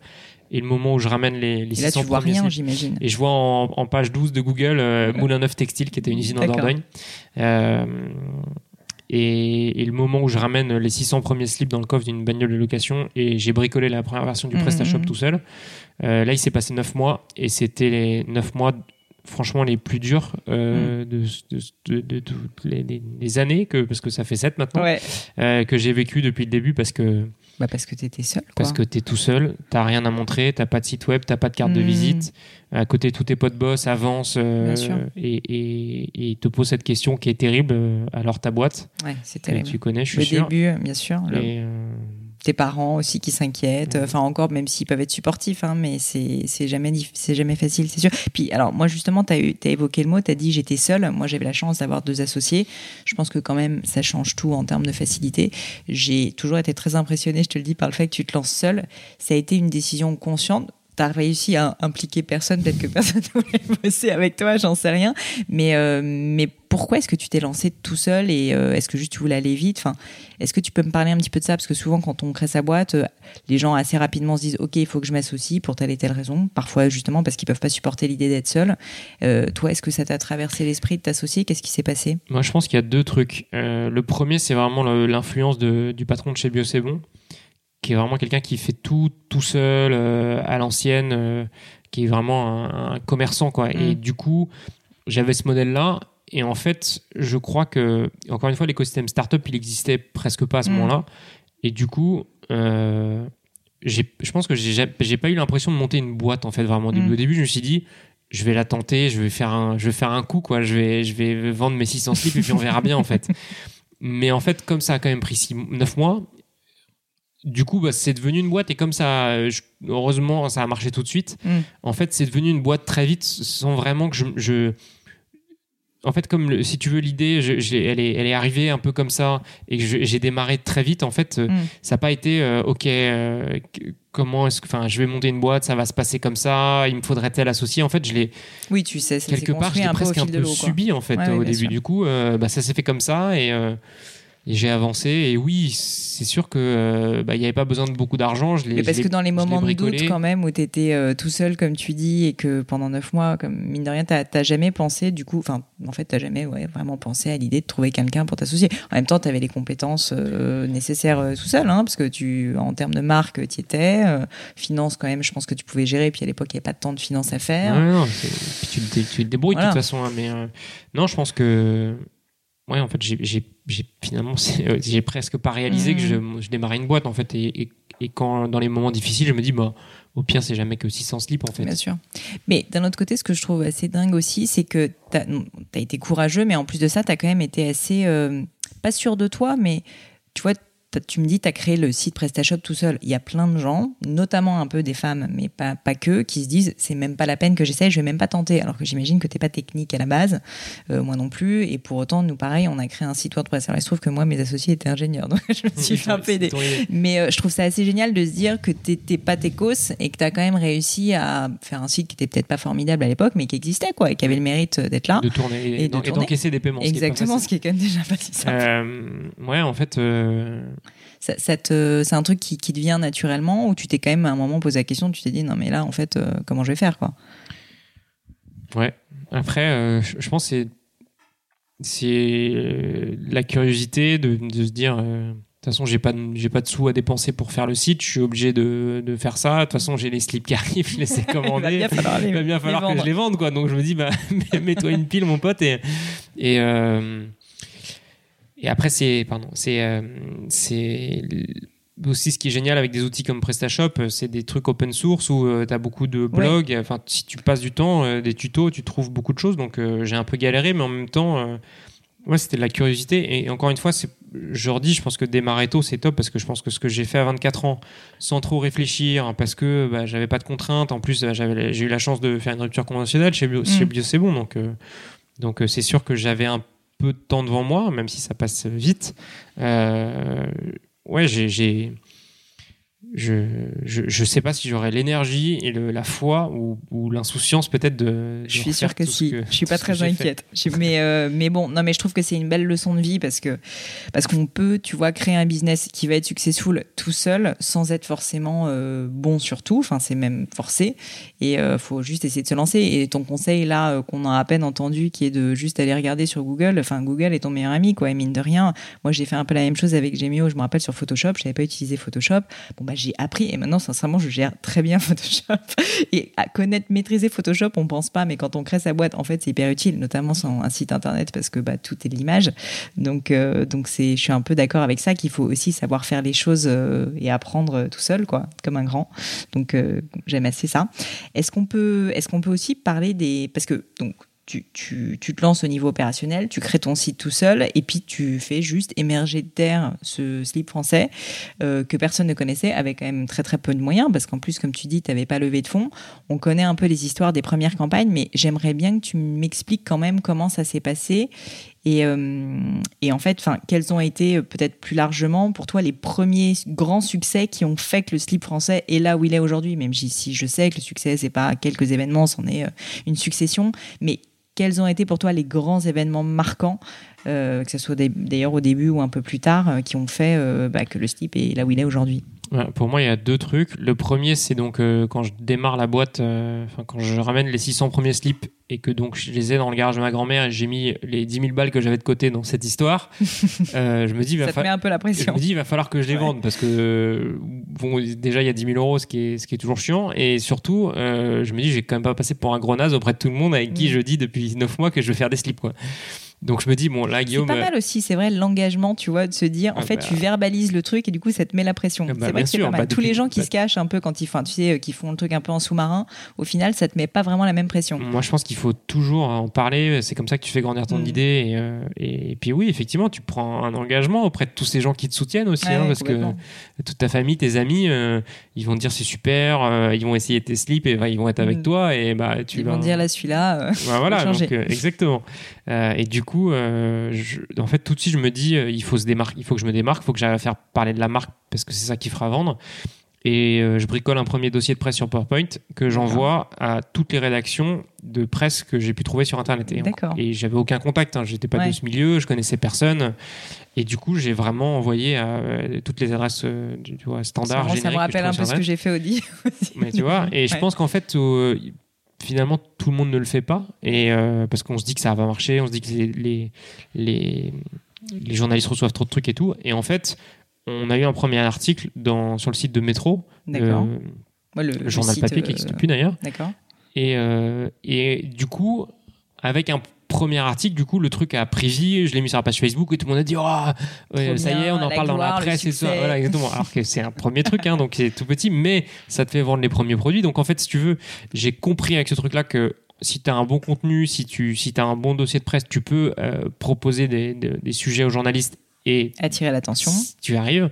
S2: Et le moment où je ramène les, les
S1: et là, tu vois rien j'imagine.
S2: Et je vois en, page 12 de Google euh, Moulin Neuf Textile qui était une usine en Dordogne. Euh, et, et, le moment où je ramène les 600 premiers slips dans le coffre d'une bagnole de location et j'ai bricolé la première version du PrestaShop mmh. tout seul. Là il s'est passé 9 mois et c'était les 9 mois franchement les plus durs euh, mm. de, toutes les, années que parce que ça fait 7 maintenant euh, que j'ai vécu depuis le début parce que
S1: bah parce que tu étais seul
S2: parce que tu es tout seul t'as rien à montrer t'as pas de site web t'as pas de carte de mm. visite. À côté tous tes potes boss avancent euh, et, te posent cette question qui est terrible alors ta boîte.
S1: Ouais c'est terrible.
S2: tu connais je
S1: suis
S2: sûr.
S1: le début bien sûr tes parents aussi qui s'inquiètent. Enfin, encore, même s'ils peuvent être supportifs, hein, mais c'est jamais, jamais facile, c'est sûr. Puis, alors, moi, justement, tu as, as, évoqué le mot, tu as dit j'étais seule. Moi, j'avais la chance d'avoir deux associés. Je pense que quand même, ça change tout en termes de facilité. J'ai toujours été très impressionnée, je te le dis, par le fait que tu te lances seule. Ça a été une décision consciente tu as réussi à impliquer personne, peut-être que personne ne voulait bosser avec toi, j'en sais rien. Mais, euh, mais pourquoi est-ce que tu t'es lancé tout seul et euh, est-ce que juste tu voulais aller vite? Enfin, Est-ce que tu peux me parler un petit peu de ça? Parce que souvent, quand on crée sa boîte, euh, les gens assez rapidement se disent Ok, il faut que je m'associe pour telle et telle raison. Parfois, justement, parce qu'ils peuvent pas supporter l'idée d'être seul. toi, est-ce que ça t'a traversé l'esprit de t'associer? Qu'est-ce qui s'est passé?
S2: Moi, je pense qu'il y a deux trucs. le premier, c'est vraiment l'influence du patron de chez Bio C'est Bon qui est vraiment quelqu'un qui fait tout tout seul euh, à l'ancienne, euh, qui est vraiment un, commerçant quoi. Et mm. du coup, j'avais ce modèle là. Et en fait, je crois que encore une fois, l'écosystème startup, il existait presque pas à ce mm. moment-là. Et du coup, euh, je pense que j'ai pas eu l'impression de monter une boîte en fait vraiment. Au mm. début, je me suis dit, je vais la tenter, je vais faire un, je vais faire un coup quoi. Je vais, je vais vendre mes 600 slips et puis on verra bien en fait. Mais en fait, comme ça a quand même pris 9 mois, du coup, bah, c'est devenu une boîte et comme ça, heureusement, ça a marché tout de suite. Mm. En fait, c'est devenu une boîte très vite sans vraiment que je. En fait, comme si tu veux l'idée, elle, est, elle est arrivée un peu comme ça et que j'ai démarré très vite. En fait, euh, mm. ça n'a pas été euh, ok. comment est-ce que, enfin, je vais monter une boîte, ça va se passer comme ça. Il me faudrait tel associé. En fait, je l'ai.
S1: Oui, tu sais, ça
S2: quelque part, je presque un peu subi en fait au début. Du coup, bah, ça s'est fait comme ça et et j'ai avancé. Et oui c'est sûr que euh, bah, il n'y avait pas besoin de beaucoup d'argent. Je
S1: parce que dans les moments de doute quand même où tu étais euh, tout seul comme tu dis et que pendant neuf mois comme mine de rien t'as jamais pensé du coup enfin en fait t'as jamais ouais, vraiment pensé à l'idée de trouver quelqu'un pour t'associer. En même temps tu avais les compétences euh, nécessaires tout seul hein, parce que tu en termes de marque tu étais. Finance quand même je pense que tu pouvais gérer. Puis à l'époque il n'y avait pas tant de finances à faire.
S2: Non, puis tu, te débrouilles de toute façon hein, mais non je pense que ouais en fait j'ai j'ai finalement j'ai presque pas réalisé que je, je, démarrais une boîte en fait. Et, et, quand dans les moments difficiles je me dis bah au pire c'est jamais que 600 slips en fait.
S1: Bien sûr. Mais d'un autre côté ce que je trouve assez dingue aussi c'est que tu as, été courageux mais en plus de ça tu as quand même été assez pas sûr de toi mais tu vois tu me dis, tu as créé le site PrestaShop tout seul. Il y a plein de gens, notamment un peu des femmes, mais pas, pas que, qui se disent, c'est même pas la peine que j'essaye, je vais même pas tenter. Alors que j'imagine que t'es pas technique à la base, euh, moi non plus. Et pour autant, nous, pareil, on a créé un site WordPress. Alors, il se trouve que moi, mes associés étaient ingénieurs, donc je me suis fait un peu aider. Mais euh, je trouve ça assez génial de se dire que t'étais pas técos et que tu as quand même réussi à faire un site qui était peut-être pas formidable à l'époque, mais qui existait, quoi, et qui avait le mérite d'être là.
S2: De tourner et, d'encaisser des paiements.
S1: Exactement, ce qui est, quand même déjà pas si simple.
S2: Euh, ouais, en fait,
S1: ça, c'est un truc qui, qui, te vient naturellement ou tu t'es quand même à un moment posé la question, tu t'es dit non mais là en fait euh, comment je vais faire quoi?
S2: Ouais. Après, euh, je, pense c'est c'est euh, la curiosité de, de se dire de toute façon, j'ai pas, j'ai pas de sous à dépenser pour faire le site. Je suis obligé de, de faire ça. De toute façon, j'ai les slips qui arrivent, je les ai commandés.
S1: Il va
S2: bien falloir, que je les vende, quoi. Donc, je me dis, bah, mets-toi une pile, mon pote, et, et, et après, c'est pardon, c'est euh, c'est aussi ce qui est génial avec des outils comme PrestaShop, euh, c'est des trucs open source où euh, tu as beaucoup de blogs. Enfin, si tu passes du temps, des tutos, tu trouves beaucoup de choses. Donc, j'ai un peu galéré, mais en même temps, ouais, c'était de la curiosité. Et, encore une fois, je redis, je pense que démarrer tôt, c'est top parce que je pense que ce que j'ai fait à 24 ans, sans trop réfléchir, parce que bah, j'avais pas de contraintes. En plus, bah, j'ai eu la chance de faire une rupture conventionnelle chez Bio, chez mm. Bio c'est bon. Donc, donc c'est sûr que j'avais un peu de temps devant moi, même si ça passe vite. Euh, ouais, j'ai je, je, je, sais pas si j'aurais l'énergie et le, la foi ou, ou l'insouciance peut-être de,
S1: Je suis sûr que si. je suis pas très inquiète. mais euh, mais bon, non mais je trouve que c'est une belle leçon de vie parce que parce qu'on peut, tu vois, créer un business qui va être successful tout seul sans être forcément euh, bon sur tout. Enfin, c'est même forcé et euh, faut juste essayer de se lancer. Et ton conseil là euh, qu'on a à peine entendu, qui est de juste aller regarder sur Google. Enfin, Google est ton meilleur ami quoi. Et mine de rien, moi j'ai fait un peu la même chose avec Gemio. Je me rappelle sur Photoshop, je n'avais pas utilisé Photoshop. Bon bah j'ai appris et maintenant, sincèrement, je gère très bien Photoshop. Et à connaître, maîtriser Photoshop, on pense pas, mais quand on crée sa boîte, en fait, c'est hyper utile, notamment sur un site internet parce que bah, tout est de l'image. Donc, euh, donc c'est, je suis un peu d'accord avec ça qu'il faut aussi savoir faire les choses euh, et apprendre tout seul, quoi, comme un grand. Donc, euh, j'aime assez ça. Est-ce qu'on peut, est-ce qu'on peut aussi parler des, parce que donc tu, te lances au niveau opérationnel, tu crées ton site tout seul et puis tu fais juste émerger de terre ce slip français euh, que personne ne connaissait avec quand même très très peu de moyens parce qu'en plus, comme tu dis, tu n'avais pas levé de fonds. On connaît un peu les histoires des premières campagnes, mais j'aimerais bien que tu m'expliques quand même comment ça s'est passé et, euh, en fait, quels ont été euh, peut-être plus largement pour toi les premiers grands succès qui ont fait que le slip français est là où il est aujourd'hui Même si je sais que le succès, c'est pas quelques événements, c'en est une succession. Mais quels ont été pour toi les grands événements marquants, euh, que ce soit d'ailleurs au début ou un peu plus tard, euh, qui ont fait euh, bah, que le slip est là où il est aujourd'hui?
S2: Pour moi, il y a deux trucs. Le premier, c'est donc quand je démarre la boîte, enfin quand je ramène les 600 premiers slips et que donc je les ai dans le garage de ma grand-mère et j'ai mis les 10 000 balles que j'avais de côté dans cette histoire, je me dis,
S1: va Ça met un peu la pression.
S2: Je me dis, il va falloir que je les vende parce que bon, déjà il y a 10 000 euros, ce qui est, ce qui est toujours chiant, et surtout, je me dis, je vais quand même pas passer pour un gros naze auprès de tout le monde avec qui mm. je dis depuis 9 mois que je vais faire des slips, quoi. Donc je me dis, bon, là, Guillaume.
S1: C'est pas mal aussi, c'est vrai, l'engagement, tu vois, de se dire, en ah fait, bah. tu verbalises le truc et du coup, ça te met la pression. Bah, c'est vrai que c'est pas mal. Bah, Tous les gens qui se cachent un peu quand ils font, tu sais, qui font le truc un peu en sous-marin, au final, ça te met pas vraiment la même pression.
S2: Moi, je pense qu'il faut toujours en parler. C'est comme ça que tu fais grandir ton mm. idée. Et, euh, et, puis, oui, effectivement, tu prends un engagement auprès de tous ces gens qui te soutiennent aussi, hein, parce que toute ta famille, tes amis, euh, ils vont te dire c'est super, euh, ils vont essayer tes slips et ils vont être avec mm. toi. Et bah, tu
S1: ils vont dire là, celui-là.
S2: voilà, donc, exactement. et du coup, en fait, tout de suite, je me dis, euh, il faut se démarquer, il faut que je me démarque, il faut que j'aille faire parler de la marque parce que c'est ça qui fera vendre. Et euh, je bricole un premier dossier de presse sur PowerPoint que j'envoie à toutes les rédactions de presse que j'ai pu trouver sur Internet. Et, et j'avais aucun contact, hein, j'étais pas de ce milieu, je connaissais personne. Et du coup, j'ai vraiment envoyé à euh, toutes les adresses tu vois, standards.
S1: Ça, me rappelle un peu ce que j'ai fait au dit.
S2: Mais tu vois, et je pense qu'en fait, finalement tout le monde ne le fait pas. Et euh, parce qu'on se dit que ça va marcher on se dit que les, les, les, journalistes reçoivent trop de trucs et tout. Et en fait on a eu un premier article dans, sur le site de Métro
S1: euh,
S2: le, journal papier qui n'existe plus d'ailleurs. et, euh, et du coup avec un premier article, du coup, le truc a pris vie. Je l'ai mis sur la page Facebook et tout le monde a dit Oh, ça y est, on en parle dans la presse et ça. Voilà, exactement. Alors que c'est un premier truc, hein, donc c'est tout petit, mais ça te fait vendre les premiers produits. Donc en fait, si tu veux, j'ai compris avec ce truc-là que si tu as un bon contenu, si tu si as un bon dossier de presse, tu peux euh, proposer des, des, sujets aux journalistes et
S1: attirer l'attention.
S2: Tu arrives.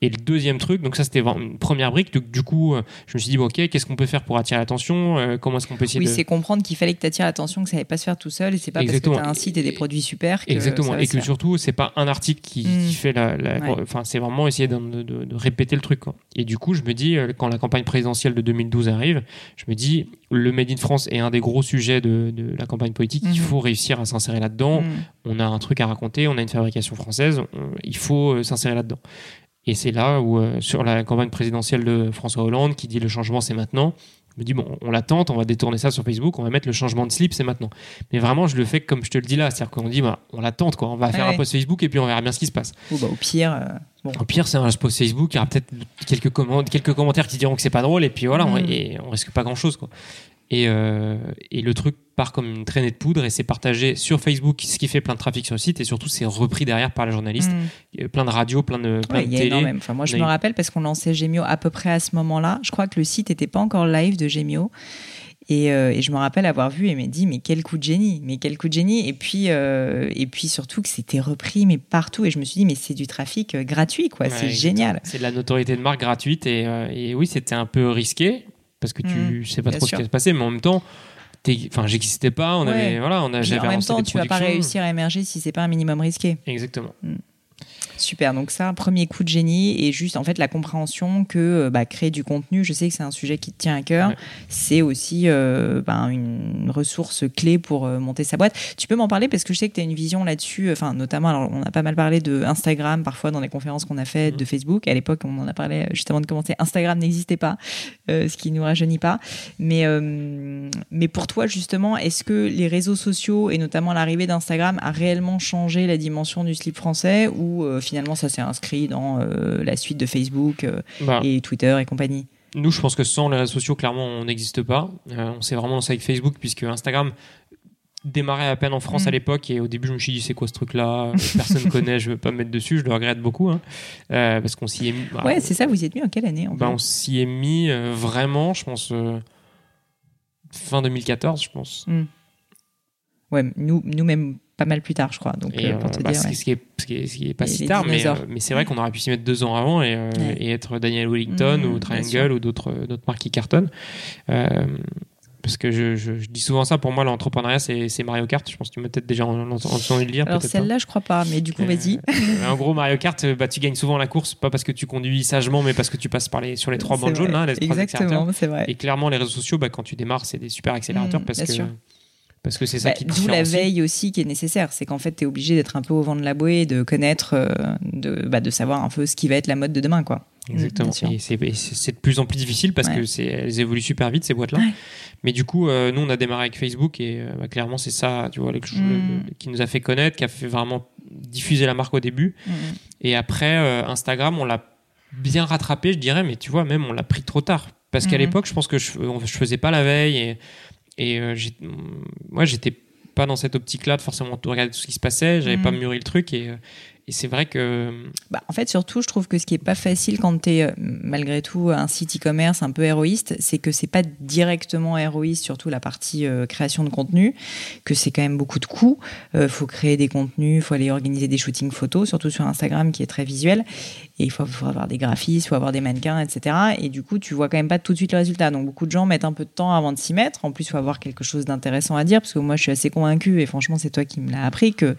S2: Et le deuxième truc, donc ça c'était une première brique. Du, coup, euh, je me suis dit bon, ok, qu'est-ce qu'on peut faire pour attirer l'attention euh, Comment est-ce qu'on peut essayer
S1: oui, c'est comprendre qu'il fallait que tu attires l'attention, que ça n'allait pas se faire tout seul, et c'est pas Exactement. parce que tu as un site et des produits super. Que
S2: Exactement. et que surtout, c'est pas un article qui, mm. fait la. Enfin, c'est vraiment essayer de, de, répéter le truc. Quoi. Et du coup, je me dis, euh, quand la campagne présidentielle de 2012 arrive, je me dis, le Made in France est un des gros sujets de, la campagne politique. Il mm. faut réussir à s'insérer là-dedans. Mm. On a un truc à raconter, on a une fabrication française, il faut euh, s'insérer là-dedans. Et c'est là où, euh, sur la campagne présidentielle de François Hollande, qui dit le changement c'est maintenant, je me dis, bon, on l'attend, on va détourner ça sur Facebook, on va mettre le changement de slip, c'est maintenant. Mais vraiment, je le fais comme je te le dis là, c'est-à-dire qu'on dit, bah, on l'attend, quoi. On va faire un post Facebook et puis on verra bien ce qui se passe.
S1: Ou bah, au pire. Euh,
S2: bon. Au pire, c'est un post Facebook, il y aura peut-être quelques, quelques commentaires qui diront que c'est pas drôle, et puis voilà, on, mm. et on risque pas grand-chose, quoi. Et, et le truc comme une traînée de poudre et c'est partagé sur Facebook, ce qui fait plein de trafic sur le site et surtout c'est repris derrière par les journalistes. Mm. Plein de radios, plein de, plein de télé.
S1: Enfin, moi je me rappelle parce qu'on lançait Gemio à peu près à ce moment-là. Je crois que le site n'était pas encore live de Gemio. Et, euh, et, je me rappelle avoir vu et me dit mais quel coup de génie, mais quel coup de génie. Et puis euh, et puis surtout que c'était repris mais partout. Et je me suis dit mais c'est du trafic euh, gratuit quoi, c'est génial.
S2: C'est de la notoriété de marque gratuite et, et oui c'était un peu risqué parce que tu mm. sais pas trop ce qui va se passer, mais en même temps enfin j'existais pas on avait voilà on a
S1: en même temps tu vas pas réussir à émerger si c'est pas un minimum risqué.
S2: Exactement.
S1: Mm. Super, donc ça, premier coup de génie et juste en fait la compréhension que euh, bah, créer du contenu, je sais que c'est un sujet qui te tient à cœur, c'est aussi euh, bah, une ressource clé pour euh, monter sa boîte. Tu peux m'en parler parce que je sais que tu as une vision là-dessus, enfin notamment, alors on a pas mal parlé de Instagram parfois dans les conférences qu'on a faites, de mmh. Facebook. À l'époque, on en a parlé juste avant de commencer. Instagram n'existait pas, ce qui nous rajeunit pas. Mais, mais pour toi justement, est-ce que les réseaux sociaux et notamment l'arrivée d'Instagram a réellement changé la dimension du slip français ou finalement, ça s'est inscrit dans euh, la suite de Facebook euh, bah. et Twitter et compagnie
S2: Nous, je pense que sans les réseaux sociaux, clairement, on n'existe pas. Euh, on s'est vraiment lancé avec Facebook, puisque Instagram démarrait à peine en France à mm. l'époque et au début je me suis dit c'est quoi ce truc là personne connaît je veux pas me mettre dessus je le regrette beaucoup hein. parce qu'on s'y est mis
S1: bah, ouais c'est ça vous y êtes mis en quelle année
S2: bah, on s'y est mis vraiment je pense fin 2014 je pense
S1: mm. ouais nous nous même pas mal plus tard, je crois. Donc,
S2: euh, pour te bah, dire, ce, qui est, ce, qui est, pas si tard, mais, euh, mais c'est vrai qu'on aurait pu s'y mettre deux ans avant et, euh, et être Daniel Wellington mmh, ou Triangle ou d'autres marques qui cartonnent. parce que je, je, dis souvent ça, pour moi, l'entrepreneuriat, c'est Mario Kart. Je pense que tu m'as peut-être déjà entendu le dire.
S1: Alors celle-là, je crois pas, mais du coup, vas-y.
S2: en gros, Mario Kart, bah, tu gagnes souvent la course, pas parce que tu conduis sagement, mais parce que tu passes par les, sur les trois bandes jaunes, là, les
S1: Exactement, c'est vrai.
S2: Et clairement, les réseaux sociaux, bah, quand tu démarres, c'est des super accélérateurs mmh, parce que parce que c'est ça bah, qui
S1: D'où la veille aussi qui est nécessaire. C'est qu'en fait, tu es obligé d'être un peu au vent de la bouée, de connaître, euh, de, bah, de savoir un peu ce qui va être la mode de demain. Quoi.
S2: Exactement. et c'est de plus en plus difficile parce que c'est elles évoluent super vite, ces boîtes-là. Mais du coup, euh, nous, on a démarré avec Facebook et euh, bah, clairement, c'est ça tu vois, mm. qui nous a fait connaître, qui a fait vraiment diffuser la marque au début. Mm. Et après, Instagram, on l'a bien rattrapé, je dirais, mais tu vois, même on l'a pris trop tard. Parce qu'à mm. l'époque, je pense que je, je faisais pas la veille et et euh, moi, j'étais pas dans cette optique-là de forcément tout regarder tout ce qui se passait. J'avais pas mm. mûri le truc et, euh, et c'est vrai que.
S1: Bah, en fait, surtout, je trouve que ce qui est pas facile quand tu es euh, malgré tout un site e-commerce un peu héroïste, c'est que c'est pas directement héroïste, surtout la partie création de contenu, que c'est quand même beaucoup de coûts. Il faut créer des contenus, il faut aller organiser des shootings photos, surtout sur Instagram qui est très visuel. Et il faut, avoir des graphistes, il faut avoir des mannequins, etc. Et du coup, tu vois quand même pas tout de suite le résultat. Donc beaucoup de gens mettent un peu de temps avant de s'y mettre. En plus, il faut avoir quelque chose d'intéressant à dire, parce que moi, je suis assez convaincue, et franchement, c'est toi qui me l'as appris, que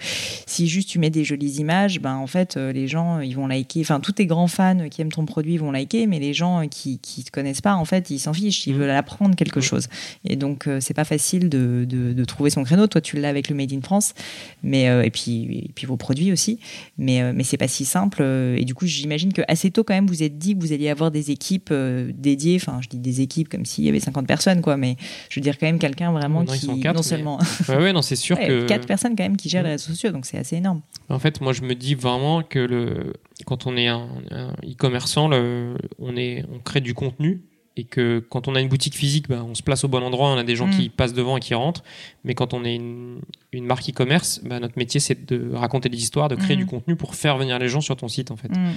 S1: si juste tu mets des jolies images, ben en fait, euh, les gens, ils vont liker. Enfin, tous tes grands fans qui aiment ton produit vont liker, mais les gens qui qui te connaissent pas, en fait, ils s'en fichent. Ils mmh. veulent apprendre quelque chose. Et donc, euh, c'est pas facile de, de, trouver son créneau. Toi, tu l'as avec le Made in France, mais euh, et puis et puis vos produits aussi. Mais mais c'est pas si simple. Et du coup, j'imagine j'imagine que assez tôt quand même vous êtes dit que vous alliez avoir des équipes euh, dédiées. Enfin, je dis des équipes comme s'il y avait 50 personnes, quoi. Mais je veux dire quand même quelqu'un vraiment qui non seulement.
S2: ouais, non, c'est sûr que
S1: quatre personnes quand même qui gèrent les réseaux sociaux, donc c'est assez énorme.
S2: En fait, moi, je me dis vraiment que le quand on est un, e-commerçant, on est on crée du contenu et que quand on a une boutique physique, bah, on se place au bon endroit, on a des gens qui mm. passent devant et qui rentrent. Mais quand on est une, une marque e-commerce, bah, notre métier c'est de raconter des histoires, de créer mm. du contenu pour faire venir les gens sur ton site en fait. Mm.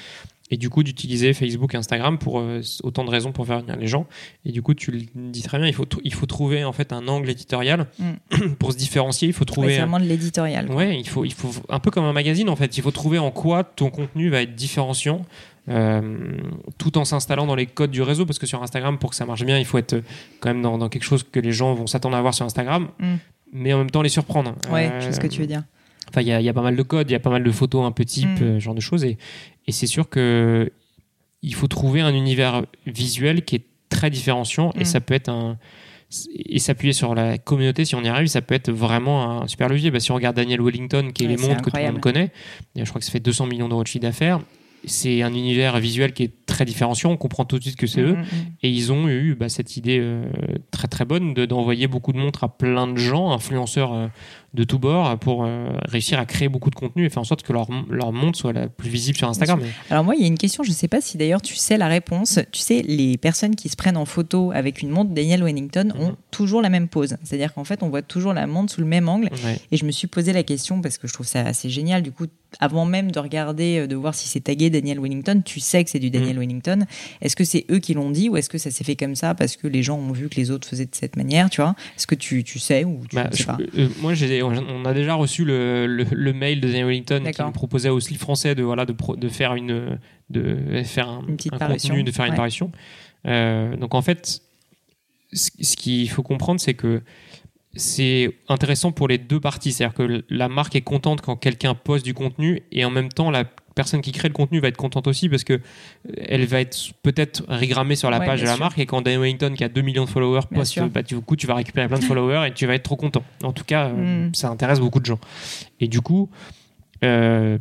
S2: Et du coup d'utiliser Facebook et Instagram pour euh, autant de raisons pour faire venir les gens. Et du coup tu le dis très bien, il faut, il faut trouver en fait un angle éditorial pour se différencier. Il faut trouver.
S1: c'est vraiment de l'éditorial.
S2: Ouais, il faut, il faut un peu comme un magazine en fait. Il faut trouver en quoi ton contenu va être différenciant euh, tout en s'installant dans les codes du réseau, parce que sur Instagram, pour que ça marche bien, il faut être quand même dans, quelque chose que les gens vont s'attendre à voir sur Instagram, mm. mais en même temps les surprendre.
S1: Ouais, je sais ce que tu veux dire.
S2: Enfin, il y, y, a pas mal de codes, il y a pas mal de photos un peu type, mm. euh, genre de choses, et, et c'est sûr que il faut trouver un univers visuel qui est très différenciant, et mm. ça peut être un et s'appuyer sur la communauté, si on y arrive, ça peut être vraiment un super levier. Bah, si on regarde Daniel Wellington, qui est les montres que tout le monde connaît, je crois que ça fait 200 millions d'euros de chiffre d'affaires, c'est un univers visuel qui est très différenciant. On comprend tout de suite que c'est mm, eux. Mm, mm. Et ils ont eu bah, cette idée euh, très très bonne d'envoyer beaucoup de montres à plein de gens, influenceurs euh, de tous bords pour euh, réussir à créer beaucoup de contenu et faire en sorte que leur, leur montre soit la plus visible sur Instagram.
S1: Alors moi, il y a une question, je ne sais pas si d'ailleurs tu sais la réponse. Tu sais, les personnes qui se prennent en photo avec une montre Daniel Wellington ont mhm. toujours la même pose. C'est-à-dire qu'en fait, on voit toujours la montre sous le même angle. Et je me suis posé la question parce que je trouve ça assez génial. Du coup, avant même de regarder, euh, de voir si c'est tagué Daniel Wellington, tu sais que c'est du Daniel mhm. Wellington. Est-ce que c'est eux qui l'ont dit ou est-ce que ça s'est fait comme ça parce que les gens ont vu que les autres faisaient de cette manière, tu vois? Est-ce que tu, tu, sais ou tu
S2: bah, sais pas? euh, Moi, j'ai on a déjà reçu le, le, mail de Daniel Wellington qui nous proposait au slip français de, voilà, de, de faire une, de faire un,
S1: une contenu,
S2: de faire une parution. Euh, donc en fait, ce, qu'il faut comprendre, c'est que c'est intéressant pour les deux parties. C'est-à-dire que la marque est contente quand quelqu'un poste du contenu et en même temps, la personne qui crée le contenu va être contente aussi parce que elle va être peut-être regrammée sur la page de la marque et quand Dan Wellington qui a 2 millions de followers poste, bah, du coup tu vas récupérer plein de followers et tu vas être trop content. En tout cas, euh, mm. ça intéresse beaucoup de gens. Et du coup, euh,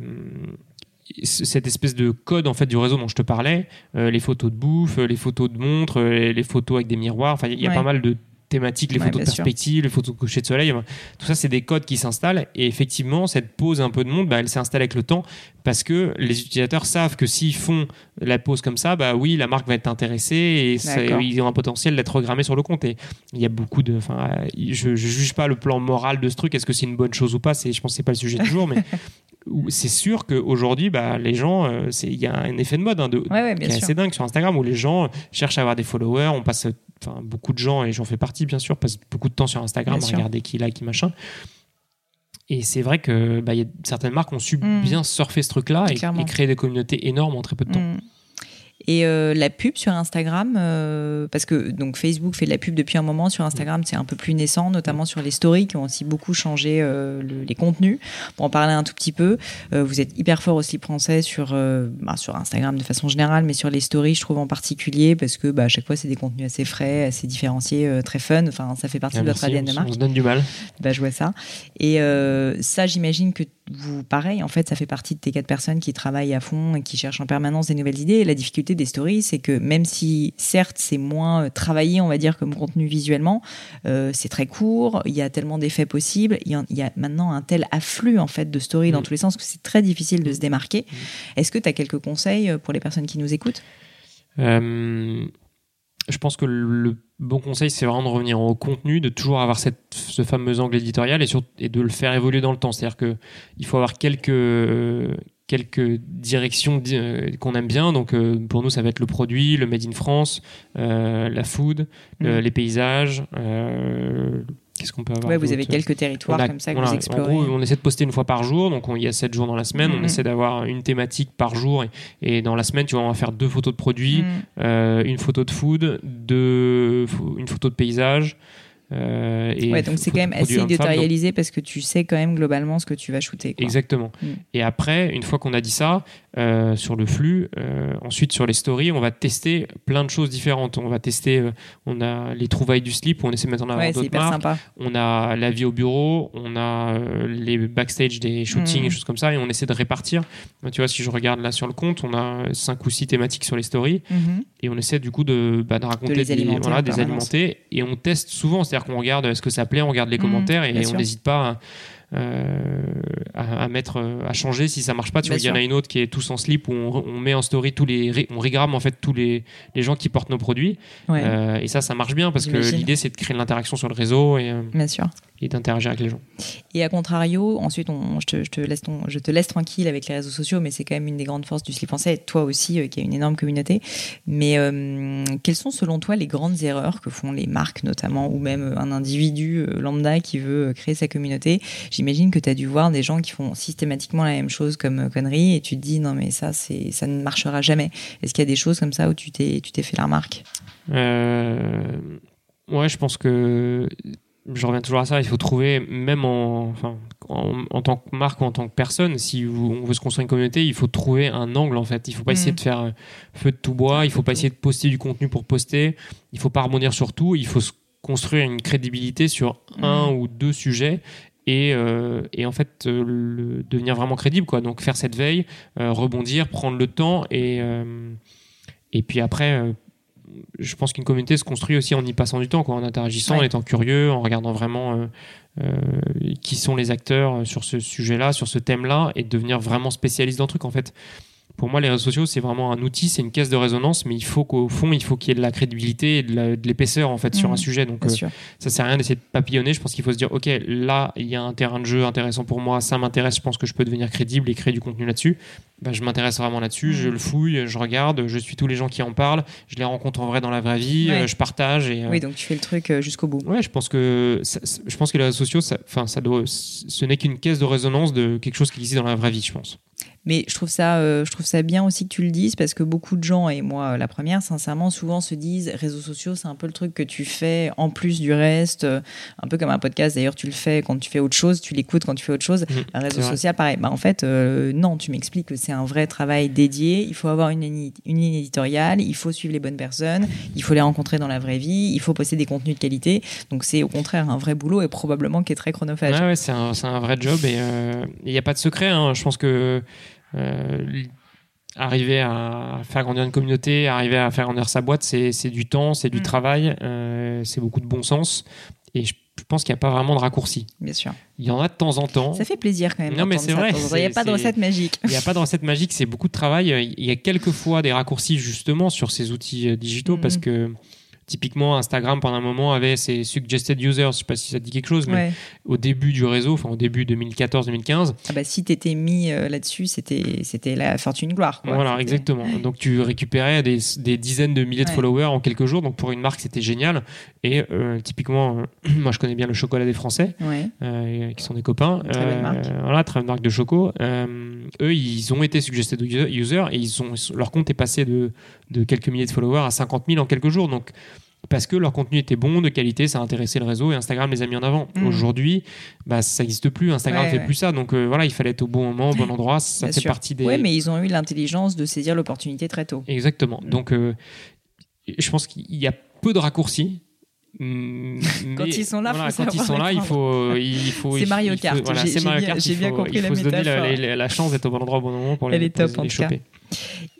S2: cette espèce de code en fait du réseau dont je te parlais, euh, les photos de bouffe, les photos de montres, les photos avec des miroirs, enfin il y a pas mal de thématiques, les photos de perspective, les photos de coucher de soleil. Tout ça, c'est des codes qui s'installent. Et effectivement, cette pause un peu de monde, bah, elle s'installe avec le temps parce que les utilisateurs savent que s'ils font la pause comme ça, bah oui, la marque va être intéressée et ils ont un potentiel d'être programmés sur le compte. Et il y a beaucoup de. Enfin, je, ne juge pas le plan moral de ce truc. Est-ce que c'est une bonne chose ou pas C'est, je pense, que c'est pas le sujet du jour, mais c'est sûr qu'aujourd'hui, bah, les gens, euh, il y a un effet de mode hein, de, qui est assez dingue sur Instagram où les gens cherchent à avoir des followers. On passe beaucoup de gens, et j'en fais partie bien sûr, passent beaucoup de temps sur Instagram à regarder qui like, qui machin. Et c'est vrai que bah, y a certaines marques ont su mm. bien surfer ce truc-là et, créer des communautés énormes en très peu de temps. Mm.
S1: Et euh, la pub sur Instagram, euh, parce que donc Facebook fait de la pub depuis un moment, sur Instagram c'est un peu plus naissant, notamment sur les stories qui ont aussi beaucoup changé euh, les contenus. Pour en parler un tout petit peu, vous êtes hyper fort aussi français sur bah, sur Instagram de façon générale, mais sur les stories je trouve en particulier parce que bah, à chaque fois c'est des contenus assez frais, assez différenciés, très fun. Enfin ça fait partie ah, de votre ADN de marque.
S2: On se donne du mal.
S1: Bah, je vois ça. Et ça j'imagine que vous, pareil, en fait, ça fait partie de tes quatre personnes qui travaillent à fond et qui cherchent en permanence des nouvelles idées. Et la difficulté des stories, c'est que même si, certes, c'est moins euh, travaillé, on va dire, comme contenu visuellement, euh, c'est très court, il y a tellement d'effets possibles, il y, a, maintenant un tel afflux, en fait, de stories dans mm. tous les sens que c'est très difficile de se démarquer. Mm. Est-ce que tu as quelques conseils euh, pour les personnes qui nous écoutent?
S2: Je pense que le bon conseil, c'est vraiment de revenir au contenu, de toujours avoir cette, ce fameux angle éditorial et, sur, et de le faire évoluer dans le temps. C'est-à-dire qu'il faut avoir quelques, quelques directions euh, qu'on aime bien. Donc euh, pour nous, ça va être le produit, le made in France, euh, la food, mm. les paysages, Qu'est-ce qu'on peut avoir
S1: Vous avez quelques territoires comme ça que vous explorez.
S2: En gros, on essaie de poster une fois par jour, donc il y a 7 jours dans la semaine. On mm-hmm. essaie d'avoir une thématique par jour. Et, dans la semaine, tu vois, on va faire deux photos de produits, mm. euh, une photo de food, deux, une photo de paysage.
S1: Euh, et ouais, donc c'est quand même assez éditorialisé parce que tu sais quand même globalement ce que tu vas shooter.
S2: Exactement. Mm. Et après, une fois qu'on a dit ça, euh, sur le flux, euh, ensuite sur les stories, on va tester plein de choses différentes. On va tester, on a les trouvailles du slip, on essaie de mettre en avant d'autres marques. Sympa. On a la vie au bureau, on a les backstage des shootings mm. et choses comme ça, et on essaie de répartir. Tu vois, si je regarde là sur le compte, on a 5 ou 6 thématiques sur les stories, mm-hmm. et on essaie du coup de, bah, de raconter
S1: des, alimenter,
S2: voilà, des alimenter, et on teste souvent, c'est-à-dire qu'on regarde ce que ça plaît, on regarde les mmh, commentaires et on n'hésite pas à, mettre, à changer si ça marche pas. Tu vois, il y en a une autre qui est tous en slip où on, met en story tous les, on regramme en fait tous les, les gens qui portent nos produits. et ça, ça marche bien parce que l'idée c'est de créer de l'interaction sur le réseau et,
S1: bien sûr.
S2: Et d'interagir avec les gens.
S1: Et à contrario, ensuite, on, je, te, je, te laisse je te laisse tranquille avec les réseaux sociaux, mais c'est quand même une des grandes forces du slip français. Toi aussi, qui a une énorme communauté. Mais quelles sont selon toi les grandes erreurs que font les marques notamment, ou même un individu lambda qui veut créer sa communauté? J'imagine que tu as dû voir des gens qui font systématiquement la même chose comme connerie et tu te dis non mais ça ça ne marchera jamais. Est-ce qu'il y a des choses comme ça où tu t'es tu t'es fait la remarque?
S2: Euh, Ouais, je pense que je reviens toujours à ça. Il faut trouver, même en, enfin, en, tant que marque ou en tant que personne, si on veut se construire une communauté, il faut trouver un angle en fait. Il faut pas essayer mm. de faire feu de tout bois. Il faut pas essayer de poster du contenu pour poster. Il faut pas rebondir sur tout. Il faut se construire une crédibilité sur un mm. ou deux sujets et, euh, et, en fait euh, devenir vraiment crédible quoi donc faire cette veille euh, rebondir prendre le temps et et puis après je pense qu'une communauté se construit aussi en y passant du temps quoi en interagissant en étant curieux en regardant vraiment qui sont les acteurs sur ce sujet là sur ce thème là et devenir vraiment spécialiste dans le truc en fait pour moi, les réseaux sociaux, c'est vraiment un outil, c'est une caisse de résonance, mais il faut qu'au fond, il faut qu'il y ait de la crédibilité et de l'épaisseur en fait sur un mmh, sujet. Donc, euh, ça sert à rien d'essayer de papillonner. Je pense qu'il faut se dire, ok, là, il y a un terrain de jeu intéressant pour moi, ça m'intéresse. Je pense que je peux devenir crédible et créer du contenu là-dessus. Bah, je m'intéresse vraiment là-dessus, je mmh. le fouille, je regarde, je suis tous les gens qui en parlent, je les rencontre en vrai dans la vraie vie, euh, je partage. Et,
S1: euh, Oui, donc tu fais le truc jusqu'au bout.
S2: Ouais, je pense que je pense que les réseaux sociaux, ça, ça doit, ce n'est qu'une caisse de résonance de quelque chose qui existe dans la vraie vie, je pense.
S1: Mais je trouve ça, euh, je trouve ça bien aussi que tu le dises parce que beaucoup de gens et moi euh, la première, sincèrement, souvent se disent réseaux sociaux, c'est un peu le truc que tu fais en plus du reste, euh, un peu comme un podcast. D'ailleurs, tu le fais quand tu fais autre chose, tu l'écoutes quand tu fais autre chose. Mmh, un réseau social, pareil. Bah en fait, non, tu m'expliques que c'est un vrai travail dédié. Il faut avoir une, une ligne éditoriale, il faut suivre les bonnes personnes, il faut les rencontrer dans la vraie vie, il faut poster des contenus de qualité. Donc c'est au contraire un vrai boulot et probablement qui est très chronophage.
S2: Ouais, ouais c'est un, un, vrai job et il n'y a pas de secret. Hein. Je pense que arriver à faire grandir une communauté, arriver à faire grandir sa boîte, c'est du temps, c'est du mm. travail, euh, c'est beaucoup de bon sens. Et je pense qu'il n'y a pas vraiment de raccourci.
S1: Bien sûr.
S2: Il y en a de temps en temps.
S1: Ça fait plaisir quand même.
S2: Non, mais c'est vrai.
S1: Il n'y a pas de recette magique.
S2: Il n'y a pas de recette magique, c'est beaucoup de travail. Il y a quelques fois des raccourcis justement sur ces outils euh, digitaux parce mm. que Typiquement, Instagram, pendant un moment, avait ses suggested users. Je sais pas si ça dit quelque chose, mais au début du réseau, enfin au début 2014-2015.
S1: Ah bah, si tu étais mis euh, là-dessus, c'était, c'était la fortune gloire.
S2: Voilà, exactement. Donc tu récupérais des, des dizaines de milliers de followers en quelques jours. Donc pour une marque, c'était génial. Et euh, typiquement, euh, moi je connais bien le chocolat des Français, qui sont des copains.
S1: Très belle marque.
S2: Voilà, très belle marque de choco. eux, ils ont été suggested users et ils ont, leur compte est passé de, de quelques milliers de followers à 50 000 en quelques jours. Donc parce que leur contenu était bon, de qualité, ça a intéressé le réseau et Instagram les a mis en avant. Mm. Aujourd'hui, bah, ça n'existe plus, Instagram ne fait plus ça. Donc euh, voilà, il fallait être au bon moment, au bon endroit. Ça fait partie des.
S1: Oui, mais ils ont eu l'intelligence de saisir l'opportunité très tôt.
S2: Exactement. Mm. Donc euh, je pense qu'il y a peu de raccourcis.
S1: Mm, quand ils sont là,
S2: quand ils sont là, il faut, il faut.
S1: C'est Mario Kart. J'ai bien, compris la
S2: Il faut se donner la, chance d'être au bon endroit au bon moment pour
S1: Elle
S2: les,
S1: est top,
S2: les choper.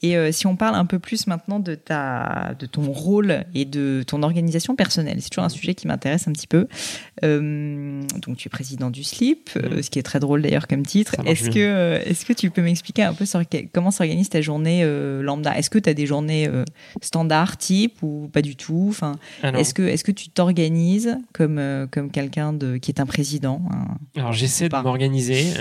S1: Et euh, si on parle un peu plus maintenant de, ta, de ton rôle et de ton organisation personnelle, c'est toujours un sujet qui m'intéresse un petit peu. Euh, donc tu es président du SLIP, euh, mm. ce qui est très drôle d'ailleurs comme titre. Est-ce que, est que tu peux m'expliquer un peu sur comment s'organise ta journée lambda? Est-ce que tu as des journées standards type ou pas du tout? Enfin, ah Est-ce que, est que tu t'organises comme, comme quelqu'un qui est un président
S2: Alors j'essaie de m'organiser.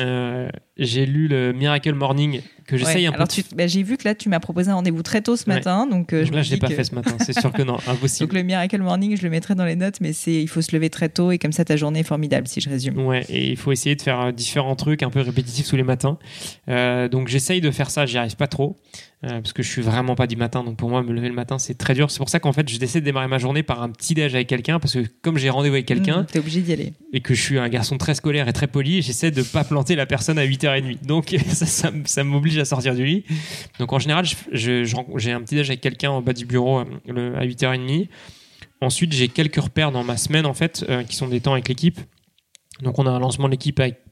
S2: J'ai lu le Miracle Morning que j'essaye un
S1: peu. Bah, j'ai vu que là, tu m'as proposé un rendez-vous très tôt ce matin. Donc,
S2: euh, je là, je l'ai pas fait ce matin. C'est sûr que non, impossible.
S1: donc, le Miracle Morning, je le mettrai dans les notes, mais c'est il faut se lever très tôt et comme ça, ta journée est formidable, si je résume.
S2: Ouais, et il faut essayer de faire euh, différents trucs un peu répétitifs tous les matins. Euh, donc, j'essaye de faire ça, j'y arrive pas trop. Euh, parce que je suis vraiment pas du matin. Donc pour moi, me lever le matin, c'est très dur. C'est pour ça qu'en fait, je décide de démarrer ma journée par un petit déj avec quelqu'un, parce que comme j'ai rendez-vous avec quelqu'un,
S1: mmh, t'es obligé d'y aller.
S2: Et que je suis un garçon très scolaire et très poli, j'essaie de pas planter la personne à 8h30. Donc ça, ça, m'oblige à sortir du lit. Donc en général, j'ai un petit déj avec quelqu'un en bas du bureau euh, à 8h30. Ensuite, j'ai quelques repères dans ma semaine en fait, euh, qui sont des temps avec l'équipe. Donc on a un lancement de l'équipe avec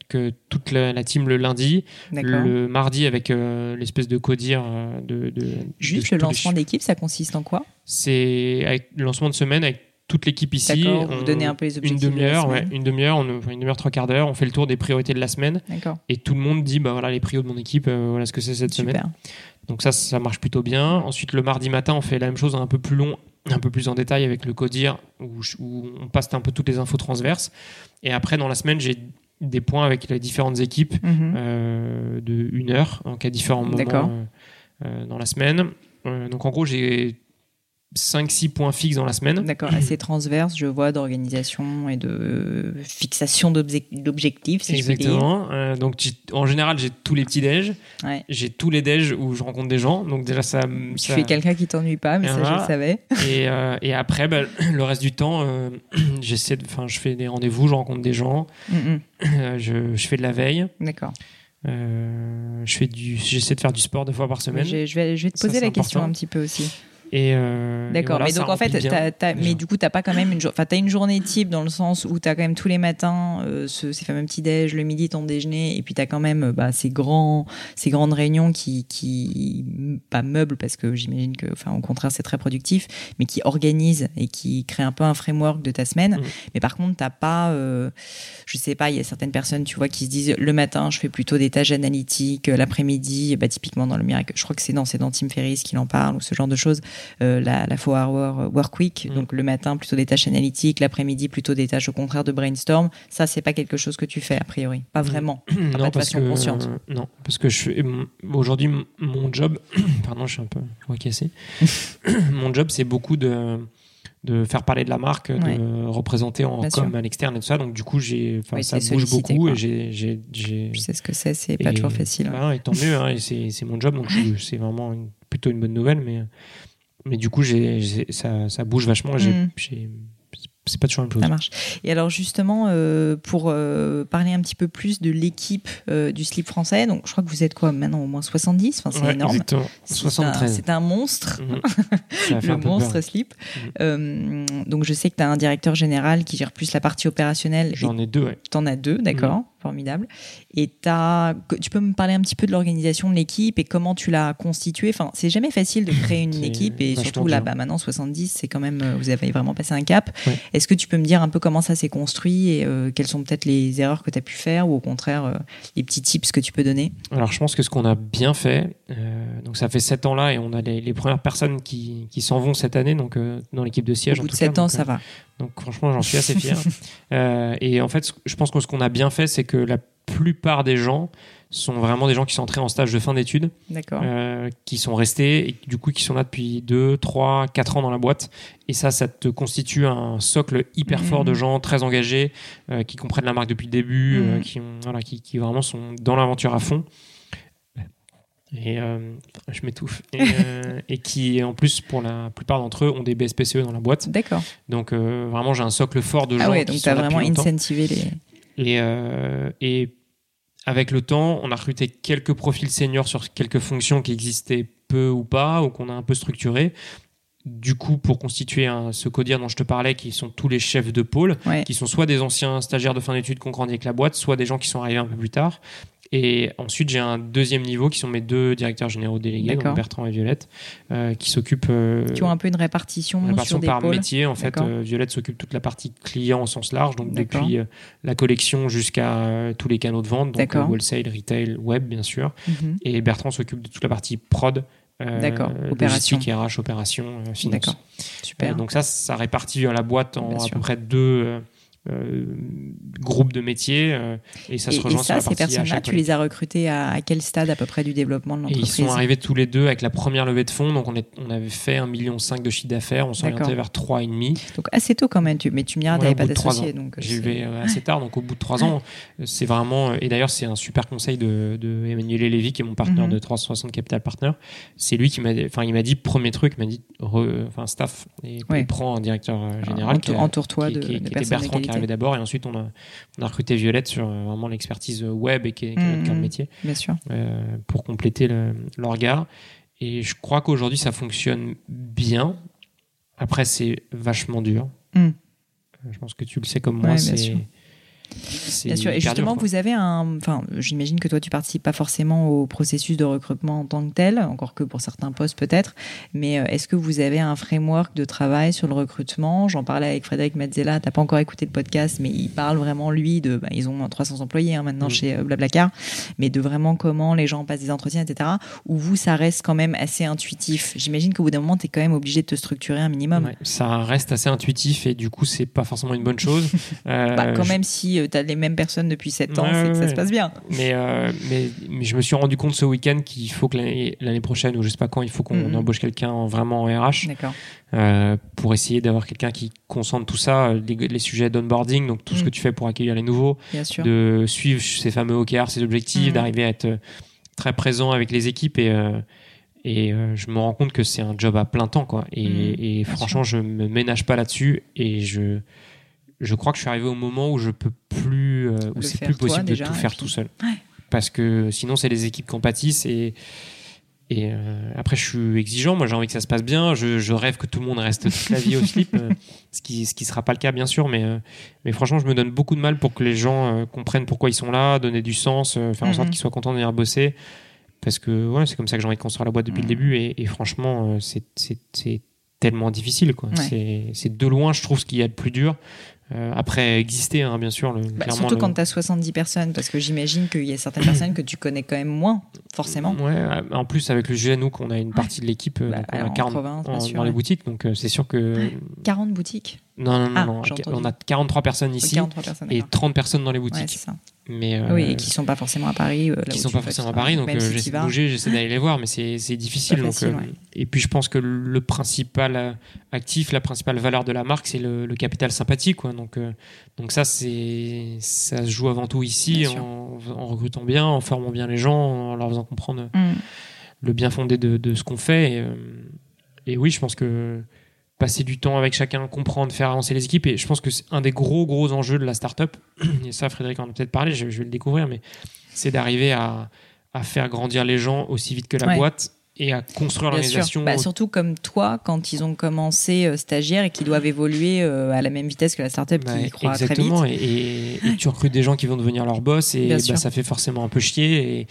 S2: toute la, team le lundi, le mardi avec euh, l'espèce de codir euh, de,
S1: Juste le lancement d'équipe, ça consiste en quoi?
S2: C'est le lancement de semaine avec toute l'équipe ici.
S1: Vous donnez un peu les objectifs.
S2: Une demi-heure, ouais, une demi-heure, une demi-heure, trois quarts d'heure. On fait le tour des priorités de la semaine. Et tout le monde dit, bah voilà, les prios de mon équipe, voilà ce que c'est cette Super. semaine. Donc ça, ça marche plutôt bien. Ensuite, le mardi matin, on fait la même chose un peu plus long, un peu plus en détail avec le CODIR, où, où on passe un peu toutes les infos transverses. Et après, dans la semaine, j'ai des points avec les différentes équipes mhm. euh, de une heure, donc à différents moments euh, euh, dans la semaine. donc en gros, j'ai 5-6 points fixes dans la semaine.
S1: D'accord, assez transverse, je vois, d'organisation et de fixation d'objectifs, si
S2: Exactement. Je euh, donc, en général, j'ai tous les petits déj. J'ai tous les déj où je rencontre des gens. Donc, déjà, ça.
S1: Tu fais quelqu'un qui t'ennuie pas, mais ça, je le savais.
S2: Et, euh, et après, bah, le reste du temps, euh, j'essaie de. Enfin, je fais des rendez-vous, je rencontre des gens. je, je, fais de la veille.
S1: D'accord.
S2: je fais du, j'essaie de faire du sport deux fois par semaine.
S1: Je, je vais, je vais te poser la question un petit peu aussi.
S2: Euh,
S1: D'accord, mais donc en fait, mais du coup, t'as pas quand même une, enfin, as une journée type dans le sens où tu as quand même tous les matins euh, ce, ces fameux petits déj, le midi ton déjeuner, et puis tu as quand même euh, bah, ces grands, ces grandes réunions qui, qui pas meublent parce que j'imagine que, enfin, au contraire, c'est très productif, mais qui organisent et qui créent un peu un framework de ta semaine. Mmh. Mais par contre, t'as pas, je sais pas, il y a certaines personnes, tu vois, qui se disent le matin, je fais plutôt des tâches analytiques, l'après-midi, bah, typiquement dans le miracle, je crois que c'est dans, c'est dans Tim Ferriss qu'il en parle ou ce genre de choses. Euh, la, la four hour work week, mm. donc le matin plutôt des tâches analytiques, l'après-midi plutôt des tâches au contraire de brainstorm. Ça, c'est pas quelque chose que tu fais a priori, pas vraiment,
S2: non, pas de façon que, consciente. non, parce que je aujourd'hui mon job, pardon, je suis un peu cassé. mon job, c'est beaucoup de de faire parler de la marque, de représenter en com à l'externe et tout ça. Donc du coup, j'ai, ça bouge beaucoup et j'ai,
S1: Je sais ce que c'est, c'est pas toujours facile.
S2: et tant mieux, hein, c'est mon job, donc c'est vraiment plutôt une bonne nouvelle, mais mais du coup, j'ai, ça, ça, bouge vachement. J'ai, mm c'est pas toujours une chose.
S1: Ça marche. Et alors justement, euh, pour euh, parler un petit peu plus de l'équipe euh, du slip français, donc je crois que vous êtes quoi maintenant au moins 70, enfin, c'est énorme.
S2: Exactement. 73.
S1: C'est un, monstre, mhm. le monstre slip. Mhm. donc je sais que tu as un directeur général qui gère plus la partie opérationnelle.
S2: J'en ai deux, ouais.
S1: Tu en as deux, d'accord. Mhm. Formidable. Et as, tu peux me parler un petit peu de l'organisation de l'équipe et comment tu l'as constituée? Enfin, c'est jamais facile de créer une équipe et surtout là, bas maintenant 70, c'est quand même, vous avez vraiment passé un cap. Est-ce que tu peux me dire un peu comment ça s'est construit et euh, quelles sont peut-être les erreurs que tu as pu faire ou au contraire euh, les petits tips que tu peux donner?
S2: Alors je pense que ce qu'on a bien fait, euh, donc ça fait 7 ans là et on a les, premières personnes qui, qui s'en vont cette année donc dans l'équipe de siège.
S1: Au bout de 7 ans, ça va.
S2: Donc franchement, j'en suis assez fier. et en fait, je pense que ce qu'on a bien fait, c'est que la plupart des gens sont vraiment des gens qui sont entrés en stage de fin d'études, euh, qui sont restés et du coup qui sont là depuis 2, 3, 4 ans dans la boîte. Et ça, ça te constitue un socle hyper fort de mmh. gens très engagés, euh, qui comprennent la marque depuis le début, euh, mmh. qui, voilà, qui, qui, vraiment sont dans l'aventure à fond. Et je m'étouffe. Et, et, qui, en plus, pour la plupart d'entre eux, ont des BSPCE dans la boîte.
S1: D'accord.
S2: Donc, vraiment, j'ai un socle fort de
S1: ah
S2: gens.
S1: Ah ouais, donc tu as vraiment incentivé les.
S2: Et, et avec le temps, on a recruté quelques profils seniors sur quelques fonctions qui existaient peu ou pas, ou qu'on a un peu structuré. Du coup, pour constituer un, ce codir dont je te parlais, qui sont tous les chefs de pôle, qui sont soit des anciens stagiaires de fin d'études qui ont grandi avec la boîte, soit des gens qui sont arrivés un peu plus tard. Et ensuite, j'ai un deuxième niveau qui sont mes deux directeurs généraux délégués, Bertrand et Violette, euh, qui s'occupent. Euh,
S1: qui ont un peu une répartition, répartition sur des
S2: par métier. En fait, euh, Violette s'occupe toute la partie client au sens large, donc depuis la collection jusqu'à tous les canaux de vente, donc wholesale, retail, web, bien sûr. Mhm. Et Bertrand s'occupe de toute la partie prod.
S1: D'accord, opération.
S2: RH, opération, finance.
S1: D'accord, super.
S2: donc ça, ça répartit la boîte en à peu près deux euh, groupe de métiers euh, et ça se rejoint et
S1: ça, ces personnes-là, tu les as recrutés à, quel stade à peu près du développement de l'entreprise
S2: Ils sont arrivés tous les deux avec la première levée de fonds, donc on, est, on avait fait 1,5 million de chiffre d'affaires, on orienté vers 3,5.
S1: Donc assez tôt quand même, tu, mais tu me diras, tu n'avais pas d'associé.
S2: J'ai eu assez tard, donc au bout de 3 ans, c'est vraiment, et d'ailleurs c'est un super conseil de, de Emmanuel Lévy qui est mon partenaire mhm. de 360 Capital Partner, c'est lui qui m'a enfin il m'a dit, premier truc, il m'a dit, enfin staff, et il prend un directeur euh, général
S1: entoure-toi de,
S2: qui, était D'abord et ensuite on a, on a recruté Violette sur euh, vraiment l'expertise web et qui est, de mmh, métier.
S1: Bien sûr.
S2: Euh, pour compléter le, regard. Et je crois qu'aujourd'hui ça fonctionne bien. Après c'est vachement dur. Mmh. Je pense que tu le sais comme moi. c'est
S1: Bien sûr, et justement, vous avez un. Enfin, j'imagine que toi, tu participes pas forcément au processus de recrutement en tant que tel, encore que pour certains postes peut-être, mais euh, est-ce que vous avez un framework de travail sur le recrutement? J'en parlais avec Frédéric Mazzella, tu pas encore écouté le podcast, mais il parle vraiment, lui, de. Bah, ils ont 300 employés hein, maintenant mm. chez euh, Blablacar, mais de vraiment comment les gens passent des entretiens, etc. Où vous, ça reste quand même assez intuitif. J'imagine qu'au bout d'un moment, tu es quand même obligé de te structurer un minimum.
S2: ça reste assez intuitif et du coup, c'est pas forcément une bonne chose.
S1: bah, quand même, si tu as les mêmes personnes depuis 7 ans, c'est que ça se passe bien.
S2: Mais, euh, mais, mais, je me suis rendu compte ce week-end qu'il faut que l'année prochaine, ou je sais pas quand, il faut qu'on mm-hmm. embauche quelqu'un vraiment en RH. Euh, pour essayer d'avoir quelqu'un qui concentre tout ça, les, sujets d'onboarding, donc tout ce mm. que tu fais pour accueillir les nouveaux, de suivre ces fameux OKR, ces objectifs, mm. d'arriver à être euh, très présent avec les équipes et et je me rends compte que c'est un job à plein temps quoi et, et franchement je me ménage pas là-dessus et je je crois que je suis arrivé au moment où je peux plus, euh, où c'est plus possible de tout faire tout seul. Parce que sinon, c'est les équipes qui en pâtissent et, et euh, après, je suis exigeant. Moi, j'ai envie que ça se passe bien. Je, je, rêve que tout le monde reste toute la vie au slip, euh, ce qui ce qui sera pas le cas, bien sûr. Mais mais franchement, je me donne beaucoup de mal pour que les gens comprennent pourquoi ils sont là, donner du sens, faire en sorte mhm. qu'ils soient contents de venir bosser. Parce que ouais, c'est comme ça que j'ai envie de construire la boîte depuis le mhm. début. Et, et franchement, c'est c'est tellement difficile. quoi. C'est de loin, je trouve, ce qu'il y a de plus dur. Euh, après exister, hein, bien sûr. Le,
S1: bah, surtout quand tu as 70 personnes, parce que j'imagine qu'il y a certaines personnes que tu connais quand même moins, forcément.
S2: Ouais, euh, en plus, avec le GNU, qu'on a une partie de l'équipe euh, bah, on a 40 dans les boutiques, donc c'est sûr que.
S1: 40 boutiques
S2: Non, non, non, ah, on a 43 personnes ici et 30 personnes dans les boutiques.
S1: Ça. Mais oui, et qui sont pas forcément à Paris.
S2: qui sont pas forcément à Paris, donc j'essaie de bouger, j'essaie d'aller les voir, mais c'est difficile. Donc, Et puis je pense que le principal actif, la principale valeur de la marque, c'est le, capital sympathique. Quoi. Donc, donc ça, ça se joue avant tout ici, en, recrutant bien, en formant bien les gens, en leur faisant comprendre mm. le bien fondé de, de ce qu'on fait. Et, et, oui, je pense que passer du temps avec chacun, comprendre, faire avancer les équipes. Et je pense que c'est un des gros, gros enjeux de la startup. Et ça, Frédéric en a peut-être parlé, je, vais le découvrir, mais c'est d'arriver à, à, faire grandir les gens aussi vite que la boîte et à construire l'organisation.
S1: Bah, surtout comme toi, quand ils ont commencé euh, stagiaires et qui doivent évoluer euh, à la même vitesse que la startup qui croît très vite.
S2: Exactement, et, tu recrutes des gens qui vont devenir leur boss et bah, ça fait forcément un peu chier. Et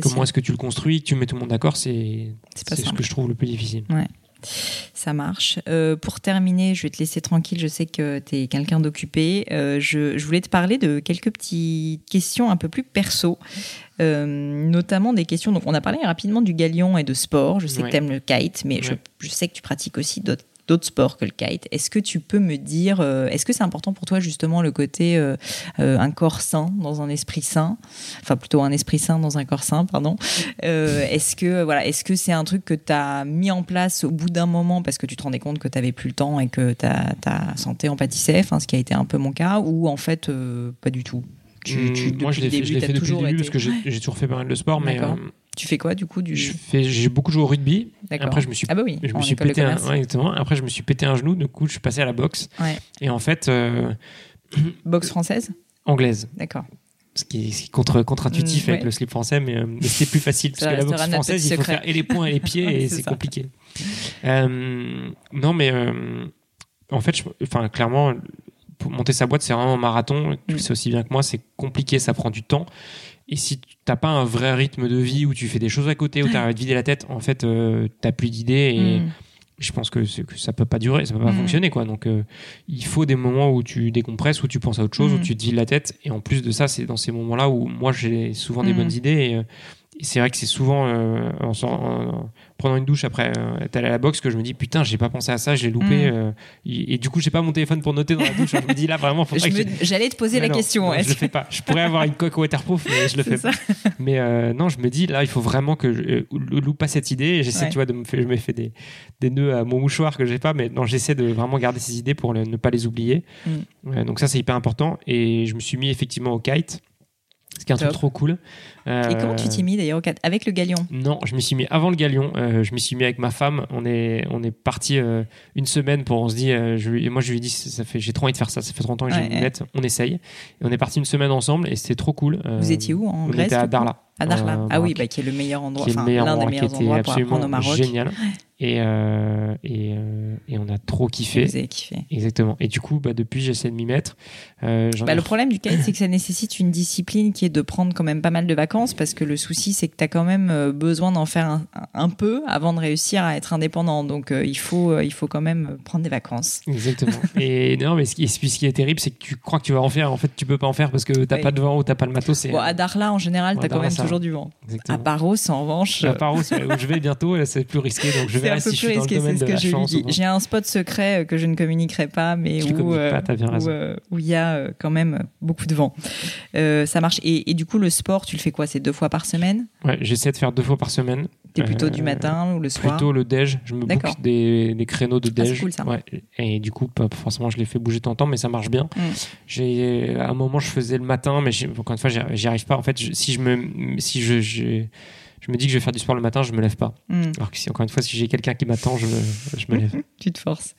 S2: comment est-ce que tu le construis, que tu mets tout le monde d'accord, c'est ce que je trouve le plus difficile.
S1: Ouais. Ça marche. Euh, pour terminer, je vais te laisser tranquille. Je sais que tu es quelqu'un d'occupé. Euh, je, voulais te parler de quelques petites questions un peu plus perso, euh, notamment des questions. Donc, on a parlé rapidement du galion et de sport. Je sais que tu aimes le kite, mais je, je, sais que tu pratiques aussi d'autres d'autres sports que le kite. Est-ce que tu peux me dire, euh, est-ce que c'est important pour toi justement le côté euh, euh, un corps sain dans un esprit sain, enfin plutôt un esprit sain dans un corps sain, pardon. est-ce que voilà, est-ce que c'est un truc que tu as mis en place au bout d'un moment parce que tu te rendais compte que tu n'avais plus le temps et que ta, ta santé en pâtissait, enfin, ce qui a été un peu mon cas, ou en fait pas du tout?
S2: Tu, Moi, je l'ai fait, depuis le début parce que j'ai toujours fait pas mal de sport, mais
S1: tu fais quoi du coup du...
S2: J'ai beaucoup joué au rugby. Après, je me suis,
S1: ah bah oui,
S2: je me suis pété un, exactement. Après, je me suis pété un genou. Du coup, je suis passé à la boxe. Et en fait. Euh,
S1: boxe française
S2: Anglaise.
S1: D'accord.
S2: Ce qui est, contre, contre-intuitif mm, avec le slip français, mais, euh, c'est plus facile. Parce que la boxe française, il faut faire et les poings et les pieds et c'est compliqué. Euh, non, mais en fait, enfin, clairement, pour monter sa boîte, c'est vraiment un marathon. Tu mm. sais aussi bien que moi, c'est compliqué, ça prend du temps. Et si tu n'as pas un vrai rythme de vie où tu fais des choses à côté, où tu arrives à te vider la tête, en fait, euh, tu n'as plus d'idées et mm. je pense que, que ça peut pas durer, ça peut pas mm. fonctionner. quoi. Donc, euh, il faut des moments où tu décompresses, où tu penses à autre chose, où mm. tu te vides la tête. Et en plus de ça, c'est dans ces moments-là où moi, j'ai souvent des bonnes idées. Et, euh, c'est vrai que c'est souvent euh, en, prenant une douche après euh, être allé à la boxe que je me dis putain j'ai pas pensé à ça j'ai loupé mm. euh, et, du coup j'ai pas mon téléphone pour noter dans la douche je me dis là vraiment faut
S1: j'allais te poser la question
S2: je le fais pas. Je pourrais avoir une coque waterproof mais je le fais pas. Mais non je me dis là il faut vraiment que je loupe pas cette idée j'essaie tu vois de me faire je me fais des, des nœuds à mon mouchoir que j'ai pas mais non j'essaie de vraiment garder ces idées pour ne pas les oublier. Mm. donc ça c'est hyper important. Et je me suis mis effectivement au kite ce qui est un truc trop cool.
S1: Et comment tu t'y mis d'ailleurs avec le galion?
S2: Non, je me suis mis avant le galion. Euh, je me suis mis avec ma femme. On est on est parti euh, une semaine pour on se dit. Euh, je, moi je lui ai dit ça fait j'ai trop envie de faire ça. Ça fait trop longtemps que j'ai une On essaye. Et on est parti une semaine ensemble et c'était trop cool.
S1: Vous étiez où en
S2: on
S1: Grèce
S2: était à Darla.
S1: À Darla. ah oui, bah, qui est le meilleur endroit,
S2: qui est
S1: le meilleur
S2: endroit,
S1: des meilleurs endroits pour apprendre au Maroc.
S2: Génial. Et, euh, et, euh, et, on a trop kiffé.
S1: Vous avez kiffé.
S2: Exactement. Et du coup, bah, depuis, j'essaie de m'y mettre.
S1: Euh, bah, le problème du kite, c'est que ça nécessite une discipline qui est de prendre quand même pas mal de vacances parce que le souci, c'est que tu as quand même euh, besoin d'en faire un, un, peu avant de réussir à être indépendant. Donc, euh, il, faut, il faut quand même prendre des vacances.
S2: Exactement. et non, mais ce qui, ce qui est terrible, c'est que tu crois que tu vas en faire. En fait, tu peux pas en faire parce que t'as pas de vent ou t'as pas le matos.
S1: Bon, à Darla, en général, tu as quand même toujours du vent. Exactement. À Paros, en revanche.
S2: À Paros, où je vais bientôt, c'est plus risqué. Donc, je verrai si je suis dans le domaine de la chance.
S1: J'ai un spot secret que je ne communiquerai pas, mais où, où il y a quand même beaucoup de vent. Euh, ça marche. Et, du coup, le sport, tu le fais quoi C'est deux fois par semaine?
S2: Ouais, j'essaie de faire deux fois par semaine.
S1: T'es plutôt du euh, matin ou le soir?
S2: Plutôt le déj. Je me boucle des, des, créneaux de ah, déj.
S1: Ah, cool, ça.
S2: Ouais. Et du coup, pas forcément, je les fais bouger de temps en temps, mais ça marche bien. Mm. J'ai à un moment, je faisais le matin, mais encore une fois, j'y arrive pas. En fait, si je me, si je, je je me dis que je vais faire du sport le matin, je me lève pas. Hmm. Alors que si, encore une fois, si j'ai quelqu'un qui m'attend, je me, je me lève.
S1: tu te forces.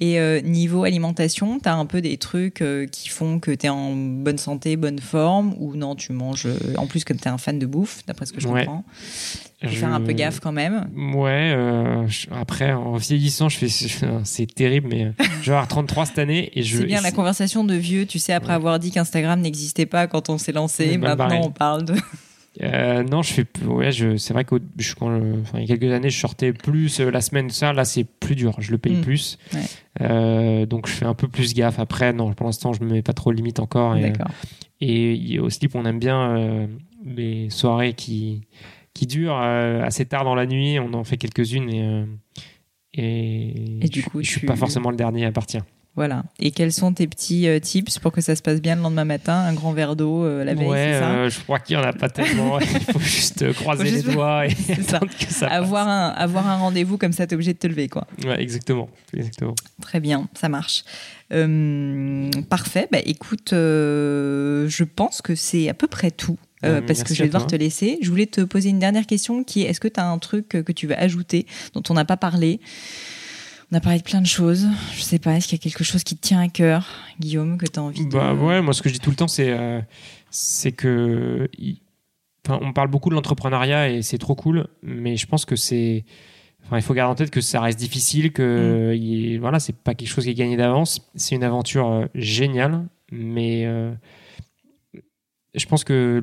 S1: Et euh, niveau alimentation, tu as un peu des trucs euh, qui font que tu es en bonne santé, bonne forme, ou non, tu manges. Euh, en plus, comme tu es un fan de bouffe, d'après ce que je comprends. Tu je... faire un peu gaffe quand même.
S2: Ouais, après, en vieillissant, je fais, c'est terrible, mais je vais avoir 33 cette année et je.
S1: C'est bien la conversation de vieux, tu sais, après avoir dit qu'Instagram n'existait pas quand on s'est lancé, maintenant on parle de.
S2: Euh, non, je fais. Ouais, je, c'est vrai qu'il y a quelques années, je sortais plus euh, la semaine, ça. Là, c'est plus dur. Je le paye mm. plus. Euh, donc, je fais un peu plus gaffe. Après, non, pour l'instant, je me mets pas trop limite encore. Et, et au slip, on aime bien les soirées qui, qui durent assez tard dans la nuit. On en fait quelques-unes et, et,
S1: et, du coup,
S2: je, je suis pas forcément le dernier à partir.
S1: Voilà. Et quels sont tes petits euh, tips pour que ça se passe bien le lendemain matin? Un grand verre d'eau euh, la veille,
S2: ouais,
S1: c'est ça?
S2: euh, je crois qu'il n'y en a pas tellement. Il faut juste croiser les doigts et attendre que ça
S1: avoir Un, avoir un rendez-vous comme ça, tu es obligé de te lever. Quoi.
S2: Ouais, exactement. exactement.
S1: Très bien, ça marche. parfait. Bah, écoute, je pense que c'est à peu près tout. parce que je vais devoir te laisser. Je voulais te poser une dernière question qui est est-ce que tu as un truc que tu veux ajouter dont on n'a pas parlé? On a parlé de plein de choses. Je sais pas, est-ce qu'il y a quelque chose qui te tient à cœur, Guillaume, que tu as envie de.
S2: Bah ouais, moi ce que je dis tout le temps, c'est euh, c'est que. Enfin, on parle beaucoup de l'entrepreneuriat et c'est trop cool, mais je pense que c'est. Enfin, il faut garder en tête que ça reste difficile, que mm. voilà, c'est pas quelque chose qui est gagné d'avance. C'est une aventure euh, géniale, mais euh, je pense que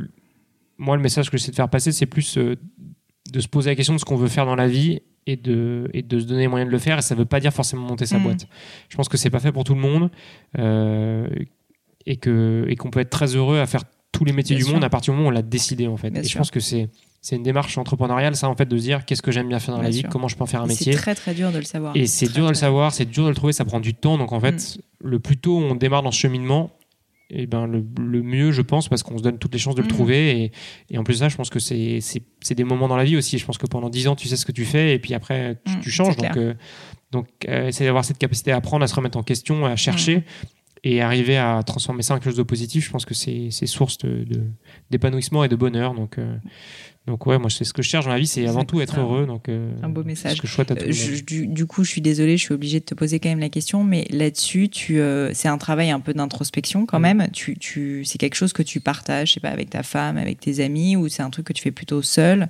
S2: moi, le message que j'essaie de faire passer, c'est plus de se poser la question de ce qu'on veut faire dans la vie et de, et de se donner les moyens de le faire. Et ça ne veut pas dire forcément monter sa mm. boîte. Je pense que c'est pas fait pour tout le monde euh, et qu'on et qu'on peut être très heureux à faire tous les métiers du monde à partir du moment où on l'a décidé en fait. et je pense que c'est c'est une démarche entrepreneuriale, ça en fait, de se dire qu'est-ce que j'aime bien faire dans la vie, comment je peux en faire un métier.
S1: C'est très très dur de le savoir.
S2: Et c'est dur de le savoir, c'est dur de le trouver, ça prend du temps. Donc en fait, mm. le plus tôt on démarre dans ce cheminement, et ben le, mieux, je pense, parce qu'on se donne toutes les chances de le mm. trouver. Et, et, en plus de ça, je pense que c'est des moments dans la vie aussi. Je pense que pendant 10 ans, tu sais ce que tu fais, et puis après, tu, mm, changes. Donc, euh, donc euh, essayer d'avoir cette capacité à apprendre, à se remettre en question, à chercher. Mm. Et arriver à transformer ça en quelque chose de positif, je pense que c'est source d'épanouissement de, et de bonheur. Donc, euh, donc ouais, moi c'est ce que je cherche dans la vie, c'est avant tout être heureux. Donc
S1: euh, un beau message.
S2: Que je souhaite à tout
S1: euh, du, du, coup, je suis désolée, je suis obligée de te poser quand même la question, mais là-dessus, tu, euh, c'est un travail un peu d'introspection quand mm. même. Tu, tu, c'est quelque chose que tu partages, je sais pas, avec ta femme, avec tes amis, ou c'est un truc que tu fais plutôt seul.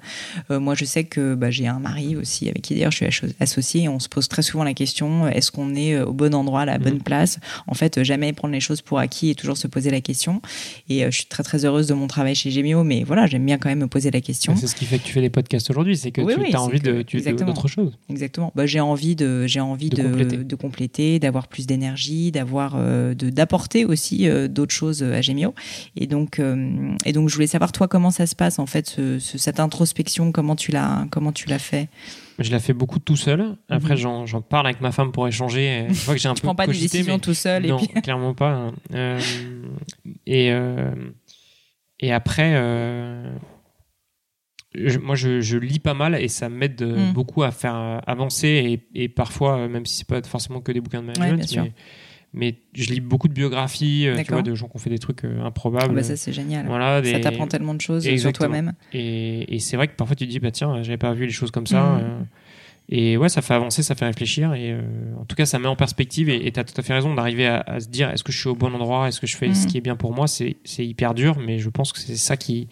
S1: moi, je sais que bah, j'ai un mari aussi avec qui d'ailleurs je suis associée. Et on se pose très souvent la question est-ce qu'on est au bon endroit, à la bonne mm. place? En fait, jamais prendre les choses pour acquis et toujours se poser la question. Et je suis très très heureuse de mon travail chez Gemio, mais voilà, j'aime bien quand même me poser la question.
S2: C'est ce qui fait que tu fais les podcasts aujourd'hui, c'est que tu as envie de, d'autre chose.
S1: Exactement. Bah, j'ai envie de, j'ai envie de, compléter, d'avoir plus d'énergie, d'avoir, euh, de, d'apporter aussi euh, d'autres choses à Gemio. Et donc, euh, et donc, je voulais savoir toi comment ça se passe en fait, cette introspection, comment tu l'as, comment tu l'as fait?
S2: Je la fais beaucoup tout seul. Après, mhm. j'en parle avec ma femme pour échanger. Je vois que j'ai un
S1: tu peu prends pas des décisions tout seul.
S2: Non, clairement pas. Hein. et et après, moi, je, lis pas mal et ça m'aide euh, mm. beaucoup à faire euh, avancer et, parfois, euh, même si c'est pas forcément que des bouquins de management, mais, je lis beaucoup de biographies, tu vois, de gens qui ont fait des trucs improbables. Ah
S1: bah ça, c'est génial. Voilà, Ça t'apprend tellement de choses sur toi-même.
S2: Et, c'est vrai que parfois tu te dis, bah tiens, j'avais pas vu les choses comme ça. Mm. et ouais, ça fait avancer, ça fait réfléchir. Et en tout cas, ça met en perspective. Et tu as tout à fait raison d'arriver à, se dire est-ce que je suis au bon endroit? Est-ce que je fais ce mm. qui est bien pour moi? C'est hyper dur, mais je pense que c'est ça qui,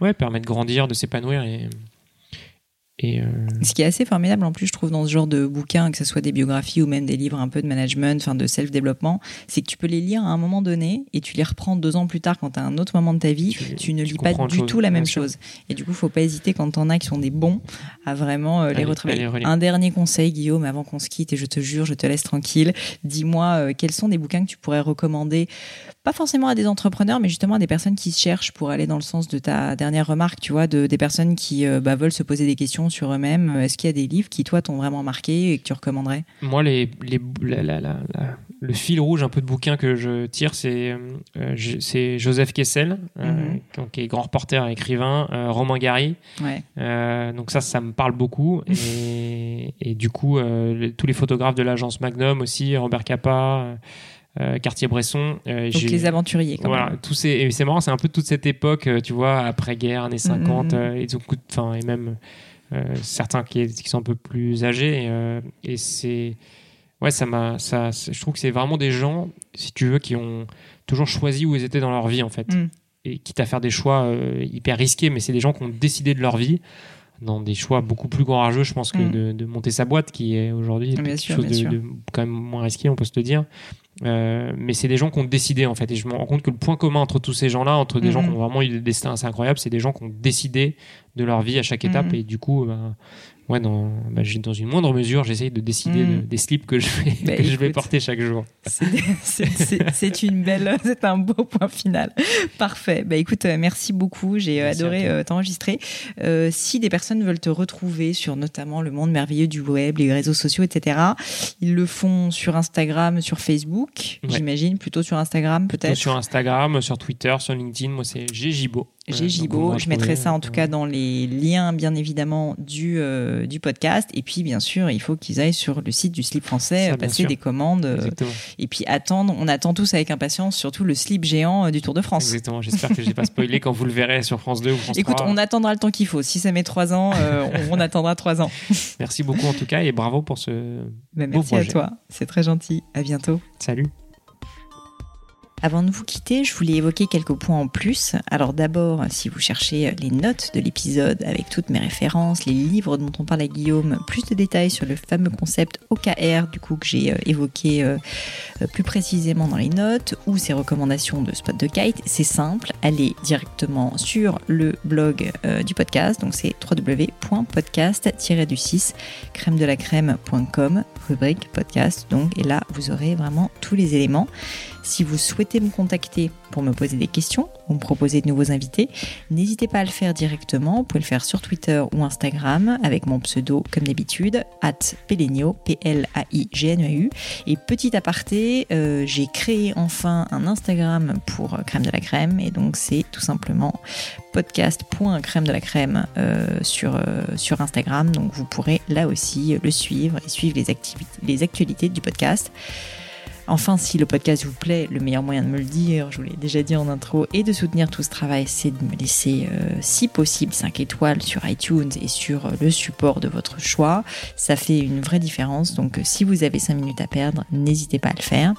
S2: Ouais, permet de grandir, de s'épanouir et
S1: euh, ce qui est assez formidable en plus, je trouve, dans ce genre de bouquins, que ce soit des biographies ou même des livres un peu de management, enfin de self-développement, c'est que tu peux les lire à un moment donné et tu les reprends deux ans plus tard quand tu as un autre moment de ta vie, tu, ne lis pas du tout la même chose. Et du coup, faut pas hésiter quand t'en as qui sont des bons à vraiment euh, les retravailler. Un dernier conseil, Guillaume, avant qu'on se quitte et je te jure, je te laisse tranquille. Dis-moi euh, quels sont des bouquins que tu pourrais recommander pas forcément à des entrepreneurs, mais justement à des personnes qui se cherchent pour aller dans le sens de ta dernière remarque, tu vois, de, des personnes qui euh, bah, veulent se poser des questions sur eux-mêmes. Est-ce qu'il y a des livres qui, toi, t'ont vraiment marqué et que tu recommanderais?
S2: Moi, les, les le fil rouge un peu de bouquin que je tire, c'est euh, Joseph Kessel, euh, mhm. qui est grand reporter et écrivain, Romain Gary. donc ça, ça me parle beaucoup. Et, et du coup, tous les photographes de l'agence Magnum aussi, Robert Capa. Euh, Cartier-Bresson.
S1: Euh, Donc les aventuriers. Quand
S2: voilà, tous ces, et c'est marrant, c'est un peu toute cette époque, euh, tu vois, après-guerre, années 50, mm, mm, mm. et, enfin, et même certains qui, qui, sont un peu plus âgés. et c'est, ouais, ça m'a, ça, je trouve que c'est vraiment des gens, si tu veux, qui ont toujours choisi où ils étaient dans leur vie, en fait. Et quitte à faire des choix hyper risqués, mais c'est des gens qui ont décidé de leur vie dans des choix beaucoup plus courageux, je pense, que de, monter sa boîte, qui est aujourd'hui quelque chose de, de, quand même moins risqué, on peut se le dire. Euh, mais c'est des gens qui ont décidé en fait et je me rends compte que le point commun entre tous ces gens-là entre des gens qui mhm. ont vraiment eu des destins assez incroyables c'est des gens qui ont décidé de leur vie à chaque étape mhm. et du coup bah, ouais, dans, bah, dans une moindre mesure, j'essaye de décider mm. des slips que je vais, bah, je vais porter chaque jour.
S1: C'est une belle, c'est un beau point final. Parfait. Bah écoute, euh, merci beaucoup. J'ai euh, adoré euh, t'enregistrer. si des personnes veulent te retrouver sur notamment le monde merveilleux du web, les réseaux sociaux, etc., ils le font sur Instagram, sur Facebook, j'imagine, plutôt sur Instagram peut-être.
S2: Sur Instagram, sur Twitter, sur LinkedIn. Moi, c'est Gjibo.
S1: Gjibo. Je mettrai ça en tout cas dans les liens, bien évidemment, du euh, du podcast. Et puis, bien sûr, il faut qu'ils aillent sur le site du slip français, passer des commandes. Euh, et puis attendre. On attend tous avec impatience, surtout le slip géant euh, du Tour de France.
S2: Exactement. J'espère que je n'ai pas spoilé quand vous le verrez sur France 2 ou France
S1: Écoute, on attendra le temps qu'il faut. Si ça met trois ans, on, attendra trois ans.
S2: Merci beaucoup en tout cas et bravo pour ce
S1: ben, merci à toi. C'est très gentil. À bientôt.
S2: Salut.
S1: Avant de vous quitter, je voulais évoquer quelques points en plus. Alors d'abord, si vous cherchez les notes de l'épisode avec toutes mes références, les livres dont on parle à Guillaume, plus de détails sur le fameux concept OKR du coup que j'ai euh, évoqué euh, plus précisément dans les notes ou ses recommandations de spot de kite, c'est simple, allez directement sur le blog euh, du podcast, donc c'est www.podcast-du6 crème de la rubrique podcast donc et là vous aurez vraiment tous les éléments. Si vous souhaitez me contacter pour me poser des questions ou me proposer de nouveaux invités, n'hésitez pas à le faire directement. Vous pouvez le faire sur Twitter ou Instagram avec mon pseudo comme d'habitude, at Pelenio, P-L-A-I-G-N-E-U. Et petit aparté, euh, j'ai créé enfin un Instagram pour Crème de la Crème et donc c'est tout simplement podcast.crème de la crème euh, sur, euh, sur Instagram. Donc vous pourrez là aussi le suivre et suivre les actualités du podcast. Enfin, si le podcast vous plaît, le meilleur moyen de me le dire, je vous l'ai déjà dit en intro, et de soutenir tout ce travail, c'est de me laisser, euh, si possible, 5 étoiles sur iTunes et sur euh, le support de votre choix. Ça fait une vraie différence, donc euh, si vous avez 5 minutes à perdre, n'hésitez pas à le faire.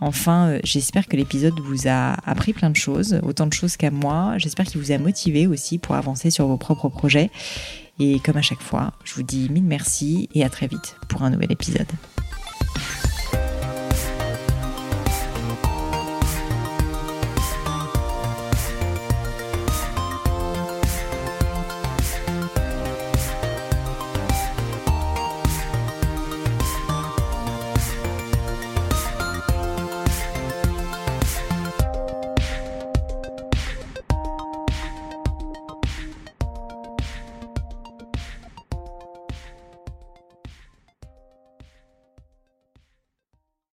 S1: Enfin, j'espère que l'épisode vous a appris plein de choses, autant de choses qu'à moi. J'espère qu'il vous a motivé aussi pour avancer sur vos propres projets. Et comme à chaque fois, je vous dis mille merci et à très vite pour un nouvel épisode.